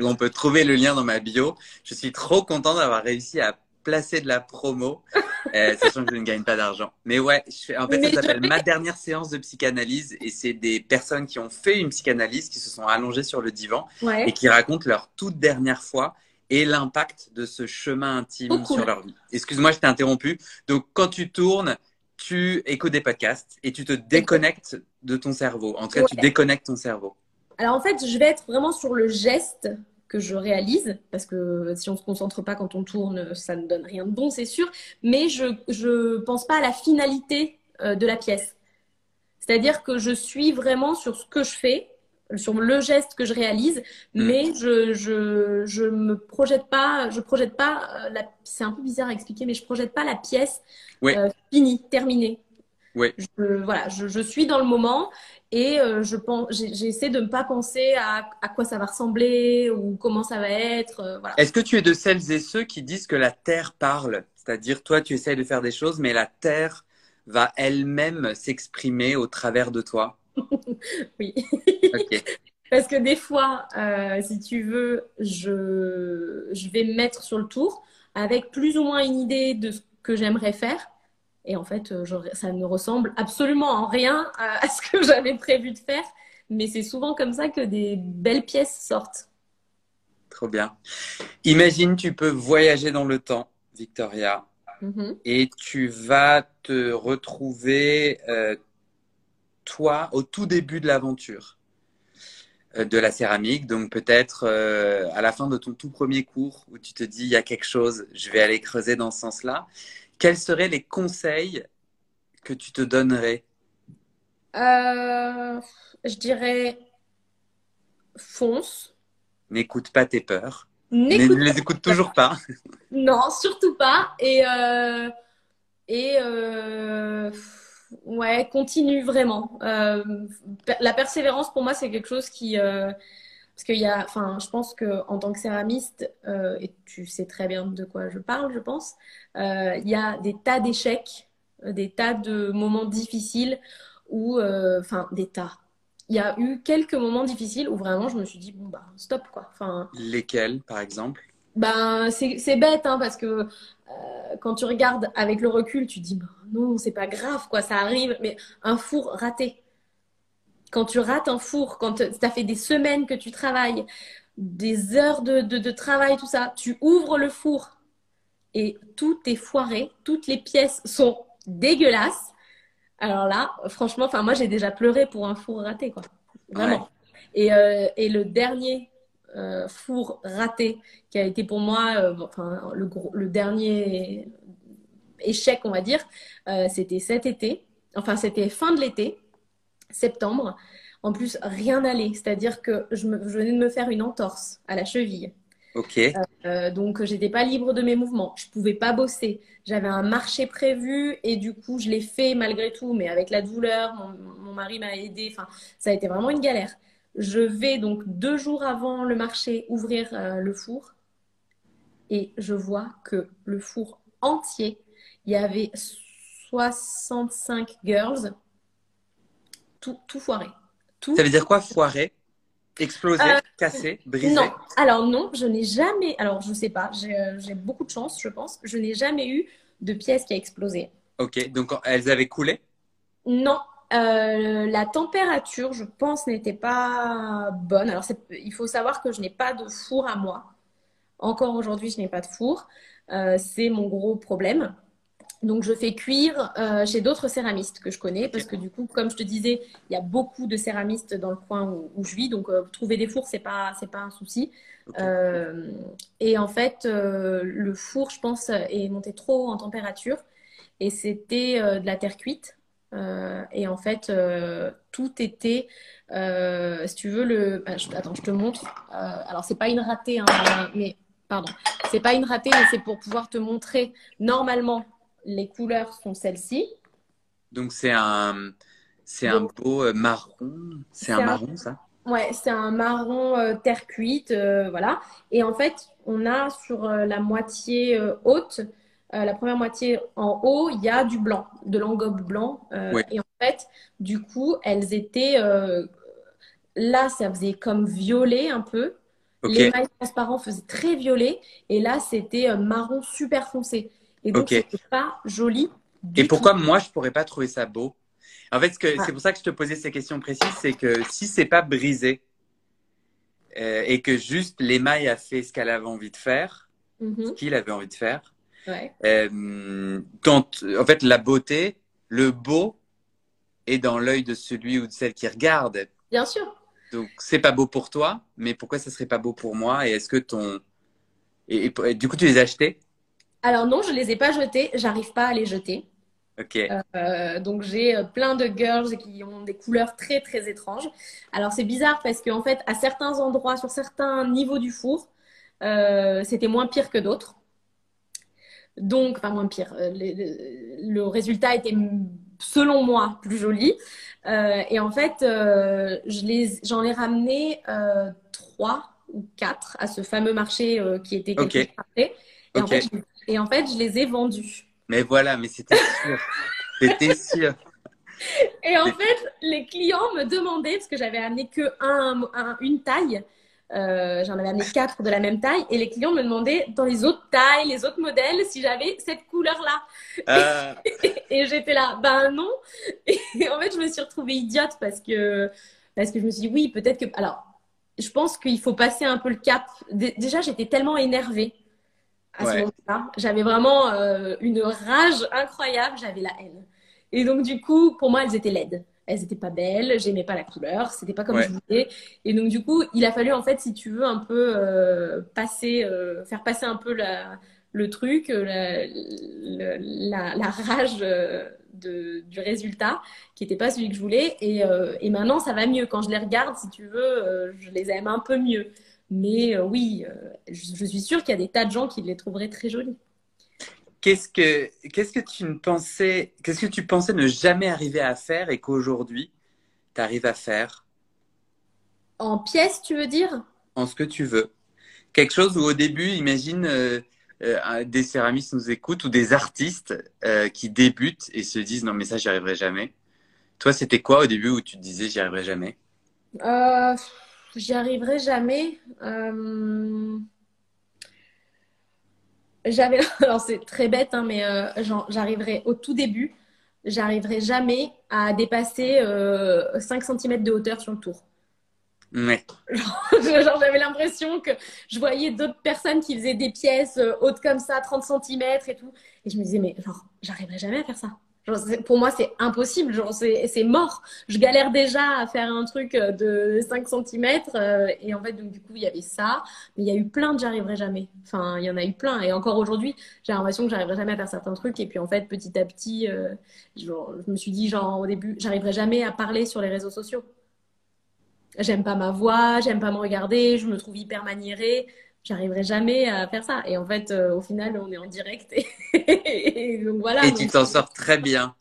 on peut trouver le lien dans ma bio. Je suis trop content d'avoir réussi à placer de la promo, euh, sachant que je ne gagne pas d'argent. Mais ouais, je en fait, ça s'appelle ma dernière séance de psychanalyse et c'est des personnes qui ont fait une psychanalyse, qui se sont allongées sur le divan et qui racontent leur toute dernière fois et l'impact de ce chemin intime sur leur vie. Excuse-moi, je t'ai interrompu. Donc, quand tu tournes, tu écoutes des podcasts et tu te déconnectes de ton cerveau. En tout cas, tu déconnectes ton cerveau. Alors, en fait, je vais être vraiment sur le geste que je réalise, parce que si on ne se concentre pas quand on tourne, ça ne donne rien de bon, c'est sûr, mais je ne pense pas à la finalité euh, de la pièce. C'est-à-dire que je suis vraiment sur ce que je fais, sur le geste que je réalise, mm. mais je, je, je me projette pas, je projette pas, euh, la, c'est un peu bizarre à expliquer, mais je projette pas la pièce euh, finie, terminée. Oui. Je, voilà, je, suis dans le moment et euh, je pense, j'essaie de ne pas penser à, à, quoi ça va ressembler ou comment ça va être. Euh, voilà. Est-ce que tu es de celles et ceux qui disent que la terre parle? C'est-à-dire, toi, tu essayes de faire des choses, mais la terre va elle-même s'exprimer au travers de toi? Oui. Parce que des fois, euh, si tu veux, je, je vais me mettre sur le tour avec plus ou moins une idée de ce que j'aimerais faire. Et en fait, euh, ça ne ressemble absolument en rien à, ce que j'avais prévu de faire. Mais c'est souvent comme ça que des belles pièces sortent. Trop bien. Imagine, tu peux voyager dans le temps, Victoria, mm-hmm. et tu vas te retrouver, euh, toi, au tout début de l'aventure euh, de la céramique. Donc peut-être à la fin de ton tout premier cours où tu te dis, il y a quelque chose, je vais aller creuser dans ce sens-là quels seraient les conseils que tu te donnerais? Euh, Je dirais fonce. N'écoute pas tes peurs. Ne les écoute toujours pas. non, surtout pas. Et, euh, et euh, ouais, continue vraiment. la persévérance, pour moi, c'est quelque chose qui parce qu'il y a, enfin, je pense qu'en tant que céramiste, euh, et tu sais très bien de quoi je parle, je pense, euh, il y a des tas d'échecs, euh, des tas de moments difficiles où, enfin, des tas. Il y a eu quelques moments difficiles où vraiment je me suis dit, bon, bah, stop, quoi. Enfin, Lesquels, par exemple? ben, c'est bête, hein, parce que quand tu regardes avec le recul, tu dis, bah, non, c'est pas grave, quoi, ça arrive, mais un four raté quand tu rates un four, quand tu as fait des semaines que tu travailles, des heures de, travail, tout ça, tu ouvres le four et tout est foiré, toutes les pièces sont dégueulasses. Alors là, franchement, enfin moi j'ai déjà pleuré pour un four raté, quoi. Vraiment. Et, euh, et, le dernier euh, four raté qui a été pour moi, euh, enfin le, le, dernier échec, on va dire, c'était cet été. Enfin, c'était fin de l'été septembre. En plus, rien n'allait. C'est-à-dire que je, venais de me faire une entorse à la cheville. Ok. Euh, euh, donc, j'étais pas libre de mes mouvements. Je pouvais pas bosser. J'avais un marché prévu et du coup, je l'ai fait malgré tout, mais avec la douleur. Mon, mari m'a aidé. Enfin, ça a été vraiment une galère. Je vais donc deux jours avant le marché ouvrir euh, le four et je vois que le four entier, il y avait 65 girls tout, foiré. Tout... Ça veut dire quoi foiré Exploser, euh, casser, briser? Non, alors non, je n'ai jamais. Alors je sais pas, euh, j'ai beaucoup de chance, je pense. Je n'ai jamais eu de pièce qui a explosé. Ok, donc elles avaient coulé? Non, euh, la température, je pense, n'était pas bonne. Alors, il faut savoir que je n'ai pas de four à moi. Encore aujourd'hui, je n'ai pas de four. c'est mon gros problème. Donc, je fais cuire euh, chez d'autres céramistes que je connais parce que du coup, comme je te disais, il y a beaucoup de céramistes dans le coin où, je vis. Donc, euh, trouver des fours, c'est pas c'est pas un souci. Euh, et en fait, le four, je pense, est monté trop en température et c'était de la terre cuite. et en fait, tout était, si tu veux, le. Ah, attends, je te montre. alors, c'est pas une ratée, hein, mais pardon, c'est pas une ratée, mais c'est pour pouvoir te montrer normalement les couleurs sont celles-ci. Donc c'est un, c'est un beau euh, marron. C'est un, marron ça? Ouais, c'est un marron euh, terre cuite, euh, voilà. Et en fait, on a sur la moitié haute, la première moitié en haut, il y a du blanc, de l'engobe blanc. Et en fait, du coup, elles étaient là, ça faisait comme violet un peu. Les mailles transparents faisaient très violet. Et là, c'était marron super foncé. Et donc, c'est pas joli. Et pourquoi moi, je pourrais pas trouver ça beau? En fait, ah. c'est pour ça que je te posais ces questions précises, c'est que si c'est pas brisé euh, et que juste l'émail a fait ce qu'elle avait envie de faire, mm-hmm. ce qu'il avait envie de faire, euh, en fait, la beauté, le beau est dans l'œil de celui ou de celle qui regarde. Bien sûr. Donc, c'est pas beau pour toi, mais pourquoi ça serait pas beau pour moi? Et est-ce que ton. et, du coup, tu les as achetés? Alors non, je les ai pas jetés. J'arrive pas à les jeter. Ok. Euh, donc j'ai euh, plein de girls qui ont des couleurs très très étranges. Alors c'est bizarre parce qu'en fait à certains endroits, sur certains niveaux du four, euh, c'était moins pire que d'autres. Donc, enfin moins pire. le, résultat était selon moi, plus jolies. et en fait, je les, j'en ai ramené trois ou quatre à ce fameux marché qui était okay. en fait, et en fait, je les ai vendus. Mais voilà, mais c'était sûr. c'était sûr. Et en fait, les clients me demandaient, parce que j'avais amené que un, une taille, euh, j'en avais amené quatre de la même taille, et les clients me demandaient dans les autres tailles, les autres modèles, si j'avais cette couleur-là. Euh. Et, j'étais là, ben non. Et en fait, je me suis retrouvée idiote parce que, parce que je me suis dit, oui, peut-être que. Alors, je pense qu'il faut passer un peu le cap. Déjà, j'étais tellement énervée à ce moment-là. J'avais vraiment euh, une rage incroyable, j'avais la haine. Et donc, du coup, pour moi, elles étaient laides. Elles n'étaient pas belles, j'aimais pas la couleur, c'était pas comme je voulais. Et donc, du coup, il a fallu, en fait, si tu veux, un peu euh, passer, euh, faire passer un peu la, le truc, la, la, la rage de, du résultat, qui n'était pas celui que je voulais. Et, et, maintenant, ça va mieux. Quand je les regarde, si tu veux, je les aime un peu mieux. Mais oui, je, je, suis sûre qu'il y a des tas de gens qui les trouveraient très jolies. Qu'est-ce que, qu'est-ce que tu ne pensais, qu'est-ce que tu pensais ne jamais arriver à faire et qu'aujourd'hui, tu arrives à faire? En pièces, tu veux dire? En ce que tu veux. Quelque chose où au début, imagine, euh, euh, des céramistes nous écoutent ou des artistes euh, qui débutent et se disent non mais ça, j'y arriverai jamais. Toi, c'était quoi au début où tu te disais j'y arriverai jamais? J'y arriverai jamais j'avais, alors c'est très bête, hein, mais euh, j'arriverai au tout début, j'arriverai jamais à dépasser 5 euh, cm de hauteur sur le tour. Ouais. Genre, j'avais l'impression que je voyais d'autres personnes qui faisaient des pièces euh, hautes comme ça, 30 cm et tout. Et je me disais, mais genre, j'arriverai jamais à faire ça pour moi, c'est impossible. Genre, c'est mort. Je galère déjà à faire un truc euh, de 5 cm. Euh, et en fait, donc, du coup, il y avait ça. Mais il y a eu plein de j'arriverai jamais. Enfin, il y en a eu plein. Et encore aujourd'hui, j'ai l'impression que j'arriverai jamais à faire certains trucs. Et puis, en fait, petit à petit, euh, genre, je me suis dit, genre, au début, j'arriverai jamais à parler sur les réseaux sociaux. J'aime pas ma voix, j'aime pas me regarder, je me trouve hyper maniérée j'arriverai jamais à faire ça. Et en fait, euh, au final, on est en direct. Et, donc voilà. Et tu t'en sors très bien.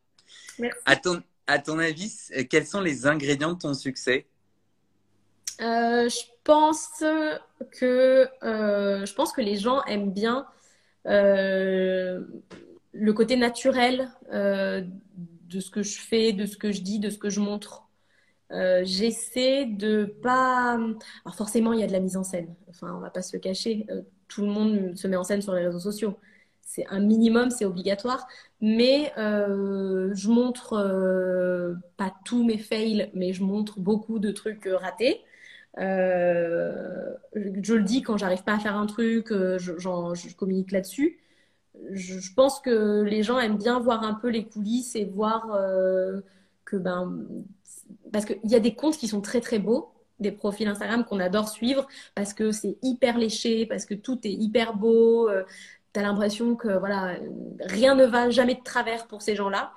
Merci. À ton, à ton avis, quels sont les ingrédients de ton succès? Euh, Je pense que euh, je pense que les gens aiment bien le côté naturel de ce que je fais, de ce que je dis, de ce que je montre. Euh, j'essaie de pas. Alors forcément, il y a de la mise en scène. Enfin, on va pas se le cacher. Euh, tout le monde se met en scène sur les réseaux sociaux. C'est un minimum, c'est obligatoire. Mais euh, je montre pas tous mes fails, mais je montre beaucoup de trucs ratés. je le dis quand j'arrive pas à faire un truc, je, communique là-dessus. Je, pense que les gens aiment bien voir un peu les coulisses et voir ben parce qu'il y a des comptes qui sont très très beaux, des profils Instagram qu'on adore suivre parce que c'est hyper léché, parce que tout est hyper beau. Euh, tu as l'impression que voilà, rien ne va jamais de travers pour ces gens-là.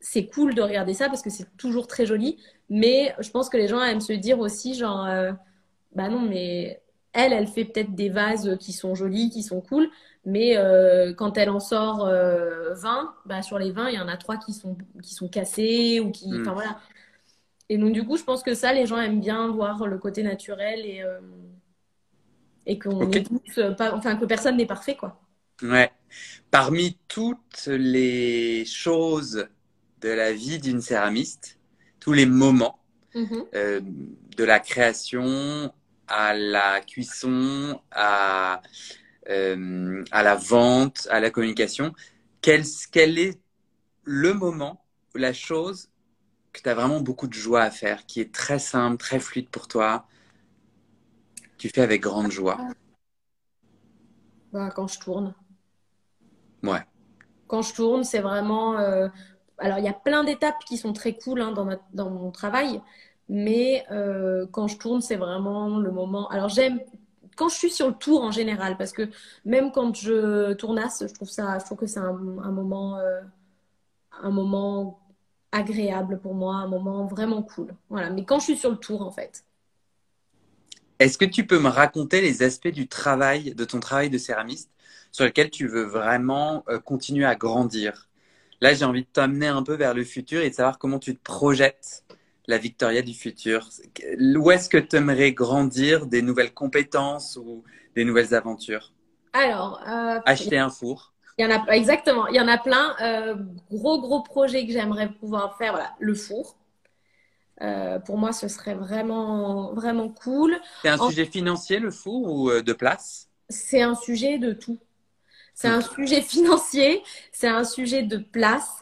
C'est cool de regarder ça parce que c'est toujours très joli, mais je pense que les gens aiment se dire aussi genre euh, bah non mais elle elle fait peut-être des vases qui sont jolis, qui sont cool, mais euh, quand elle en sort 20, bah sur les 20, il y en a trois qui sont qui sont cassés ou qui hmm. voilà, et donc, du coup, je pense que ça, les gens aiment bien voir le côté naturel et, euh, et qu'on euh, pas, enfin, que personne n'est parfait, quoi. Ouais. Parmi toutes les choses de la vie d'une céramiste, tous les moments, mm-hmm. euh, de la création à la cuisson, à, à la vente, à la communication, quel, quel est le moment, la chose que tu as vraiment beaucoup de joie à faire, qui est très simple, très fluide pour toi, tu fais avec grande joie? Bah, Quand je tourne. Ouais. Quand je tourne, c'est vraiment. Euh, alors, il y a plein d'étapes qui sont très cool hein, dans, dans, mon travail, mais euh, quand je tourne, c'est vraiment le moment. Alors, j'aime quand je suis sur le tour en général, parce que même quand je tournasse, je trouve ça, que c'est un, moment, euh, un moment agréable pour moi, un moment vraiment cool. Voilà, mais quand je suis sur le tour, en fait. Est-ce que tu peux me raconter les aspects du travail, de ton travail de céramiste, sur lequel tu veux vraiment euh, continuer à grandir? Là, j'ai envie de t'amener un peu vers le futur et de savoir comment tu te projettes la Victoria du futur. Où est-ce que tu aimerais grandir des nouvelles compétences ou des nouvelles aventures? Alors, euh, acheter un four. Il y en a exactement, il y en a plein. Euh, gros gros projets que j'aimerais pouvoir faire. Voilà, le four. Euh, pour moi, ce serait vraiment vraiment cool. C'est un sujet financier le four ou de place? C'est un sujet de tout. C'est un sujet financier, c'est un sujet de place,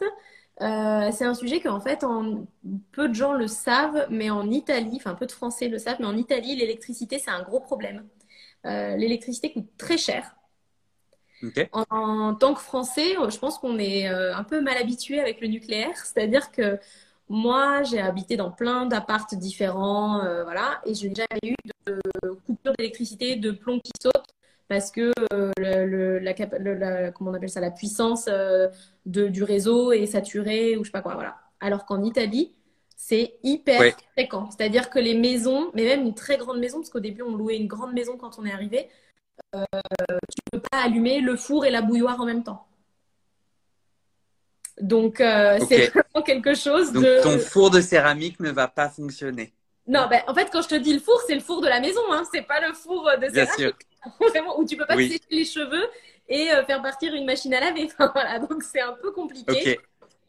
euh, c'est un sujet qu'en fait, en, peu de gens le savent, mais en Italie, enfin peu de Français le savent, mais en Italie, l'électricité, c'est un gros problème. Euh, l'électricité coûte très cher. En, tant que Français, je pense qu'on est euh, un peu mal habitué avec le nucléaire, c'est-à-dire que moi, j'ai habité dans plein d'appartes différents, voilà, et je n'ai jamais eu de coupure d'électricité, de plomb qui saute parce que euh, le, la, comment on appelle ça, la puissance euh, de, du réseau est saturée ou je sais pas quoi. Voilà. Alors qu'en Italie, c'est hyper fréquent. C'est-à-dire que les maisons, mais même une très grande maison, parce qu'au début on louait une grande maison quand on est arrivé, euh, tu peux pas allumer le four et la bouilloire en même temps. Donc c'est vraiment quelque chose Donc, de. Ton four de céramique ne va pas fonctionner. Non, ben, en fait, quand je te dis le four, c'est le four de la maison, hein. C'est pas le four de céramique. Bien sûr. Vraiment, où tu peux pas te sécher les cheveux et euh, faire partir une machine à laver. Enfin, voilà, donc c'est un peu compliqué.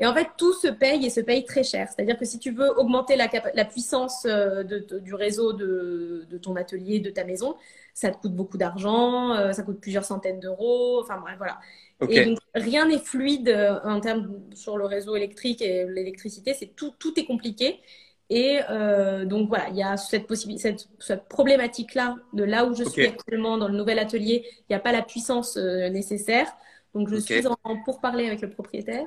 Et en fait, tout se paye et se paye très cher. C'est-à-dire que si tu veux augmenter la, la puissance euh, de, du réseau de, de, ton atelier, de ta maison, ça te coûte beaucoup d'argent, euh, ça coûte plusieurs centaines d'euros. Enfin bref, voilà. Et donc, rien n'est fluide en termes sur le réseau électrique et l'électricité. C'est tout, tout est compliqué. Et euh, donc voilà, il y a cette, possibilité, cette, problématique-là de là où je suis actuellement dans le nouvel atelier, il n'y a pas la puissance euh, nécessaire. Donc je suis en, pour parler avec le propriétaire.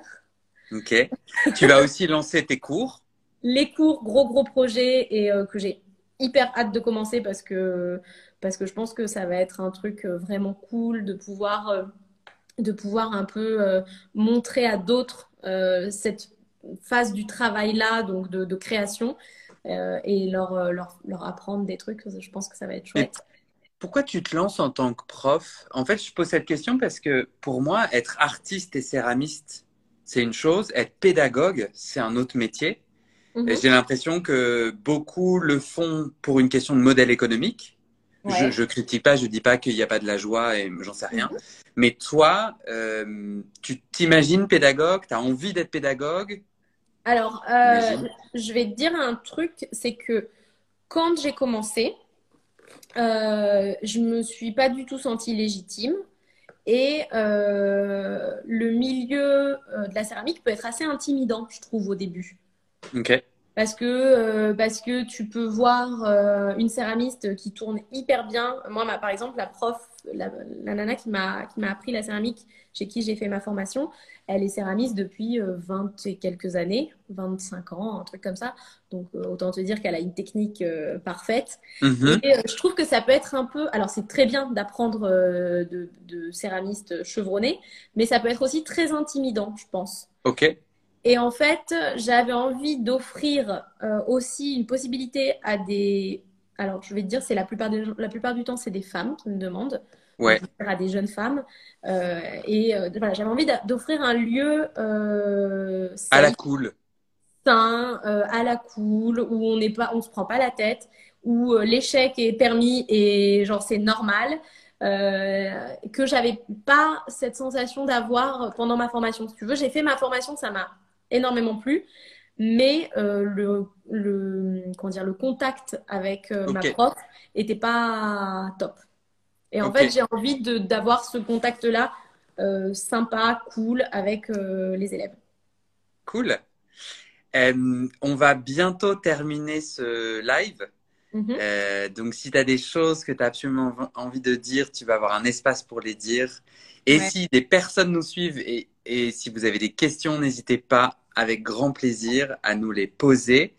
Ok. tu vas aussi lancer tes cours? Les cours, gros gros projet et euh, que j'ai hyper hâte de commencer parce que parce que je pense que ça va être un truc vraiment cool de pouvoir de pouvoir un peu montrer à d'autres cette phase du travail là, donc de, création, euh, et leur, euh, leur, leur, apprendre des trucs. Je pense que ça va être chouette. pourquoi tu te lances en tant que prof? En fait, je pose cette question parce que pour moi, être artiste et céramiste, c'est une chose. Être pédagogue, c'est un autre métier. Mhm. J'ai l'impression que beaucoup le font pour une question de modèle économique. Je, ne critique pas, je dis pas qu'il n'y a pas de la joie et j'en sais rien. Mhm. Mais toi, euh, tu t'imagines pédagogue, tu as envie d'être pédagogue, alors, euh, je vais te dire un truc, c'est que quand j'ai commencé, euh, je me suis pas du tout sentie légitime. Et euh, le milieu de la céramique peut être assez intimidant, je trouve, au début. Ok. Parce que, parce que tu peux voir une céramiste qui tourne hyper bien. Moi, par exemple, la prof, la, la nana qui m'a appris la céramique, chez qui j'ai fait ma formation, elle est céramiste depuis 20 euh, et quelques années, 25 ans, un truc comme ça. Donc euh, autant te dire qu'elle a une technique euh, parfaite. Mhm. Et je trouve que ça peut être un peu... Alors c'est très bien d'apprendre de, de céramiste chevronné, mais ça peut être aussi très intimidant, je pense. Ok. Et en fait, j'avais envie d'offrir aussi une possibilité à des... Alors je vais te dire, c'est la plupart, la plupart du temps, c'est des femmes qui me demandent à des jeunes femmes. Euh, et euh, voilà, j'avais envie d'offrir un lieu euh, à la cool, sain, à la cool, où on n'est pas, on se prend pas la tête, où l'échec est permis et genre c'est normal. que j'avais pas cette sensation d'avoir pendant ma formation. Si tu veux, j'ai fait ma formation, ça m'a énormément plu, mais le, le, comment dire, le contact avec ma prof était pas top. Et en fait, j'ai envie d'avoir ce contact-là euh, sympa, cool avec euh, les élèves. Cool. Euh, on va bientôt terminer ce live. Mhm. donc, si tu as des choses que tu as absolument envie de dire, tu vas avoir un espace pour les dire. Et si des personnes nous suivent et, et si vous avez des questions, n'hésitez pas avec grand plaisir à nous les poser.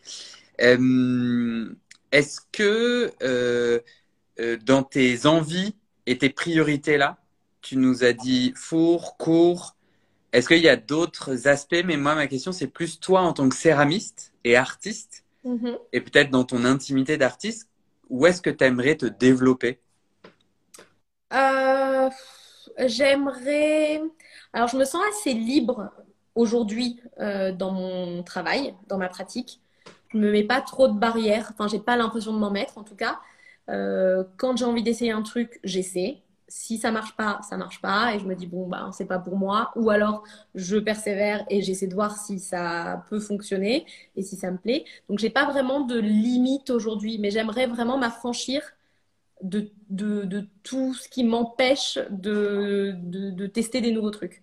Est-ce que dans tes envies, et tes priorités là Tu nous as dit four, cours. Est-ce qu'il y a d'autres aspects? Mais moi, ma question, c'est plus toi en tant que céramiste et artiste, mm-hmm. et peut-être dans ton intimité d'artiste, où est-ce que tu aimerais te développer? Euh, J'aimerais. Alors, je me sens assez libre aujourd'hui dans mon travail, dans ma pratique. Je me mets pas trop de barrières. Enfin, j'ai pas l'impression de m'en mettre en tout cas. quand j'ai envie d'essayer un truc, j'essaie si ça marche pas, ça marche pas, et je me dis bon bah c'est pas pour moi, ou alors je persévère et j'essaie de voir si ça peut fonctionner et si ça me plaît. Donc j'ai pas vraiment de limite aujourd'hui, mais j'aimerais vraiment m'affranchir de, tout ce qui m'empêche de, tester des nouveaux trucs.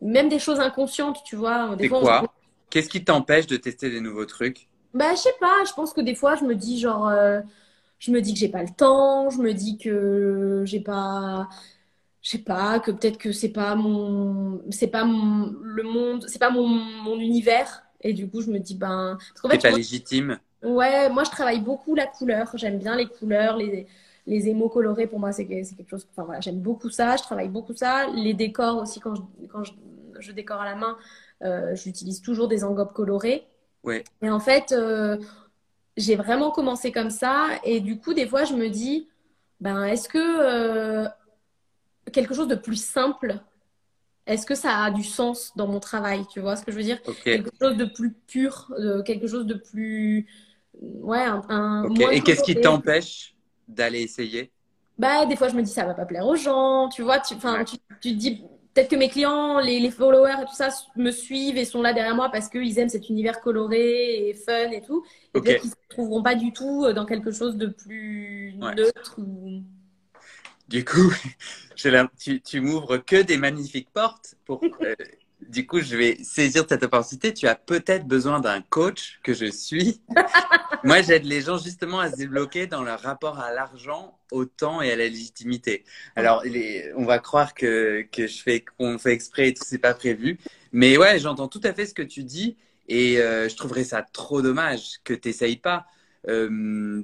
Même des choses inconscientes, tu vois. Des quoi Qu'est-ce qui t'empêche de tester des nouveaux trucs? Bah je sais pas, je pense que des fois je me dis genre euh, je me dis que j'ai pas le temps, je me dis que j'ai pas, je sais pas, que peut-être que c'est pas mon, c'est pas mon, le monde, c'est pas mon, mon univers. Et du coup, je me dis, ben. Parce qu'en fait, pas légitime. Ouais, moi, je travaille beaucoup la couleur. J'aime bien les couleurs, les, les émaux colorés. Pour moi, c'est quelque chose. Enfin, voilà, j'aime beaucoup ça. Je travaille beaucoup ça. Les décors aussi, quand je, quand je, je décore à la main, euh, j'utilise toujours des enveloppes colorées. Ouais. Et en fait, euh, j'ai vraiment commencé comme ça. Et du coup, des fois, je me dis, ben, est-ce que euh, quelque chose de plus simple, est-ce que ça a du sens dans mon travail Tu vois ce que je veux dire? Quelque chose de plus pur, quelque chose de plus. Ouais, un. Et qu'est-ce qui t'empêche d'aller essayer? Bah, des fois, je me dis, ça va pas plaire aux gens, tu vois. Tu, tu, tu te dis, peut-être que mes clients, les, followers et tout ça me suivent et sont là derrière moi parce qu'ils aiment cet univers coloré et fun et tout. Et peut-être qu'ils ne se trouveront pas du tout euh, dans quelque chose de plus neutre. Du coup, tu, tu m'ouvres que des magnifiques portes pour du coup, je vais saisir cette opportunité. Tu as peut-être besoin d'un coach que je suis. Moi, j'aide les gens justement à se débloquer dans leur rapport à l'argent, au temps et à la légitimité. Alors, on va croire que, que je fais, qu'on fait exprès et tout, c'est pas prévu. Mais ouais, j'entends tout à fait ce que tu dis et euh, je trouverais ça trop dommage que tu n'essayes pas. Euh,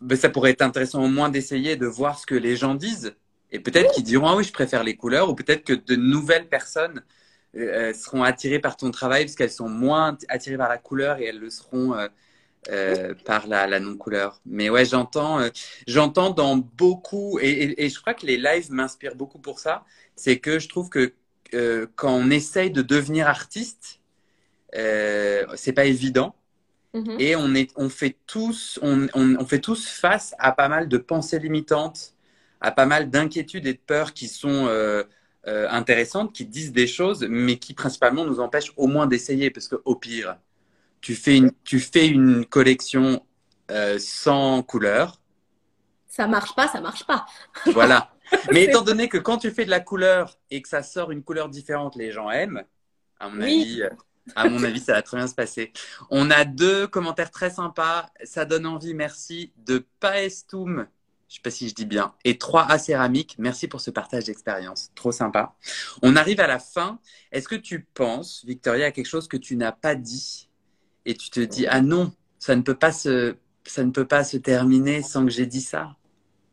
ben, ça pourrait être intéressant au moins d'essayer de voir ce que les gens disent. Et peut-être qu'ils diront, ah oui, je préfère les couleurs, ou peut-être que de nouvelles personnes euh, seront attirées par ton travail parce qu'elles sont moins attirées par la couleur et elles le seront euh, euh, par la, la non-couleur. Mais ouais, j'entends, j'entends dans beaucoup, et, et, je crois que les lives m'inspirent beaucoup pour ça, c'est que je trouve que quand on essaye de devenir artiste, c'est pas évident. Mm-hmm. Et on, est, on, fait tous, on, on, on, fait tous face à pas mal de pensées limitantes, à pas mal d'inquiétudes et de peurs qui sont euh, intéressantes qui disent des choses, mais qui principalement nous empêchent au moins d'essayer, parce que au pire, tu fais une, tu fais une collection euh, sans couleur. Ça marche pas, ça marche pas. voilà. Mais étant donné que quand tu fais de la couleur et que ça sort une couleur différente, les gens aiment, à mon avis. Euh, à mon avis, ça va très bien se passer. On a deux commentaires très sympas. Ça donne envie, merci, de Paestoum je sais pas si je dis bien, et 3A céramique. Merci pour ce partage d'expérience. Trop sympa. On arrive à la fin. Est-ce que tu penses, Victoria, à quelque chose que tu n'as pas dit? Et tu te dis, ah non, ça ne peut pas se, ça ne peut pas se terminer sans que j'ai dit ça?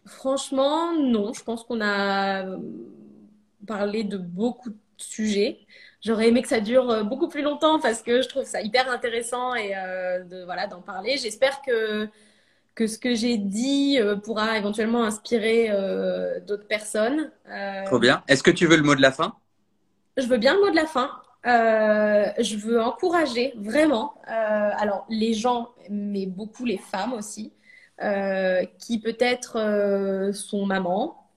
Franchement, non. Je pense qu'on a parlé de beaucoup de sujets. J'aurais aimé que ça dure beaucoup plus longtemps parce que je trouve ça hyper intéressant et euh, de voilà d'en parler. J'espère que que ce que j'ai dit euh, pourra éventuellement inspirer euh, d'autres personnes. Euh, Trop bien. Est-ce que tu veux le mot de la fin? Je veux bien le mot de la fin. je veux encourager vraiment, alors les gens, mais beaucoup les femmes aussi, qui peut-être sont mamans,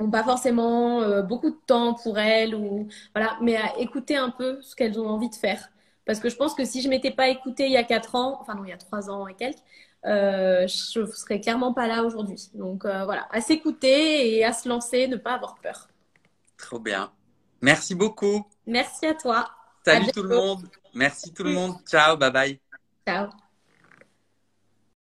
n'ont pas forcément beaucoup de temps pour elles, ou, voilà, mais à écouter un peu ce qu'elles ont envie de faire. Parce que je pense que si je m'étais pas écoutée il y a 4 ans, enfin non, il y a 3 ans et quelques, euh, je serais clairement pas là aujourd'hui. Donc euh, voilà, à s'écouter et à se lancer, ne pas avoir peur. Trop bien. Merci beaucoup. Merci à toi. Salut tout le monde. Merci tout le monde. Ciao, bye bye. Ciao.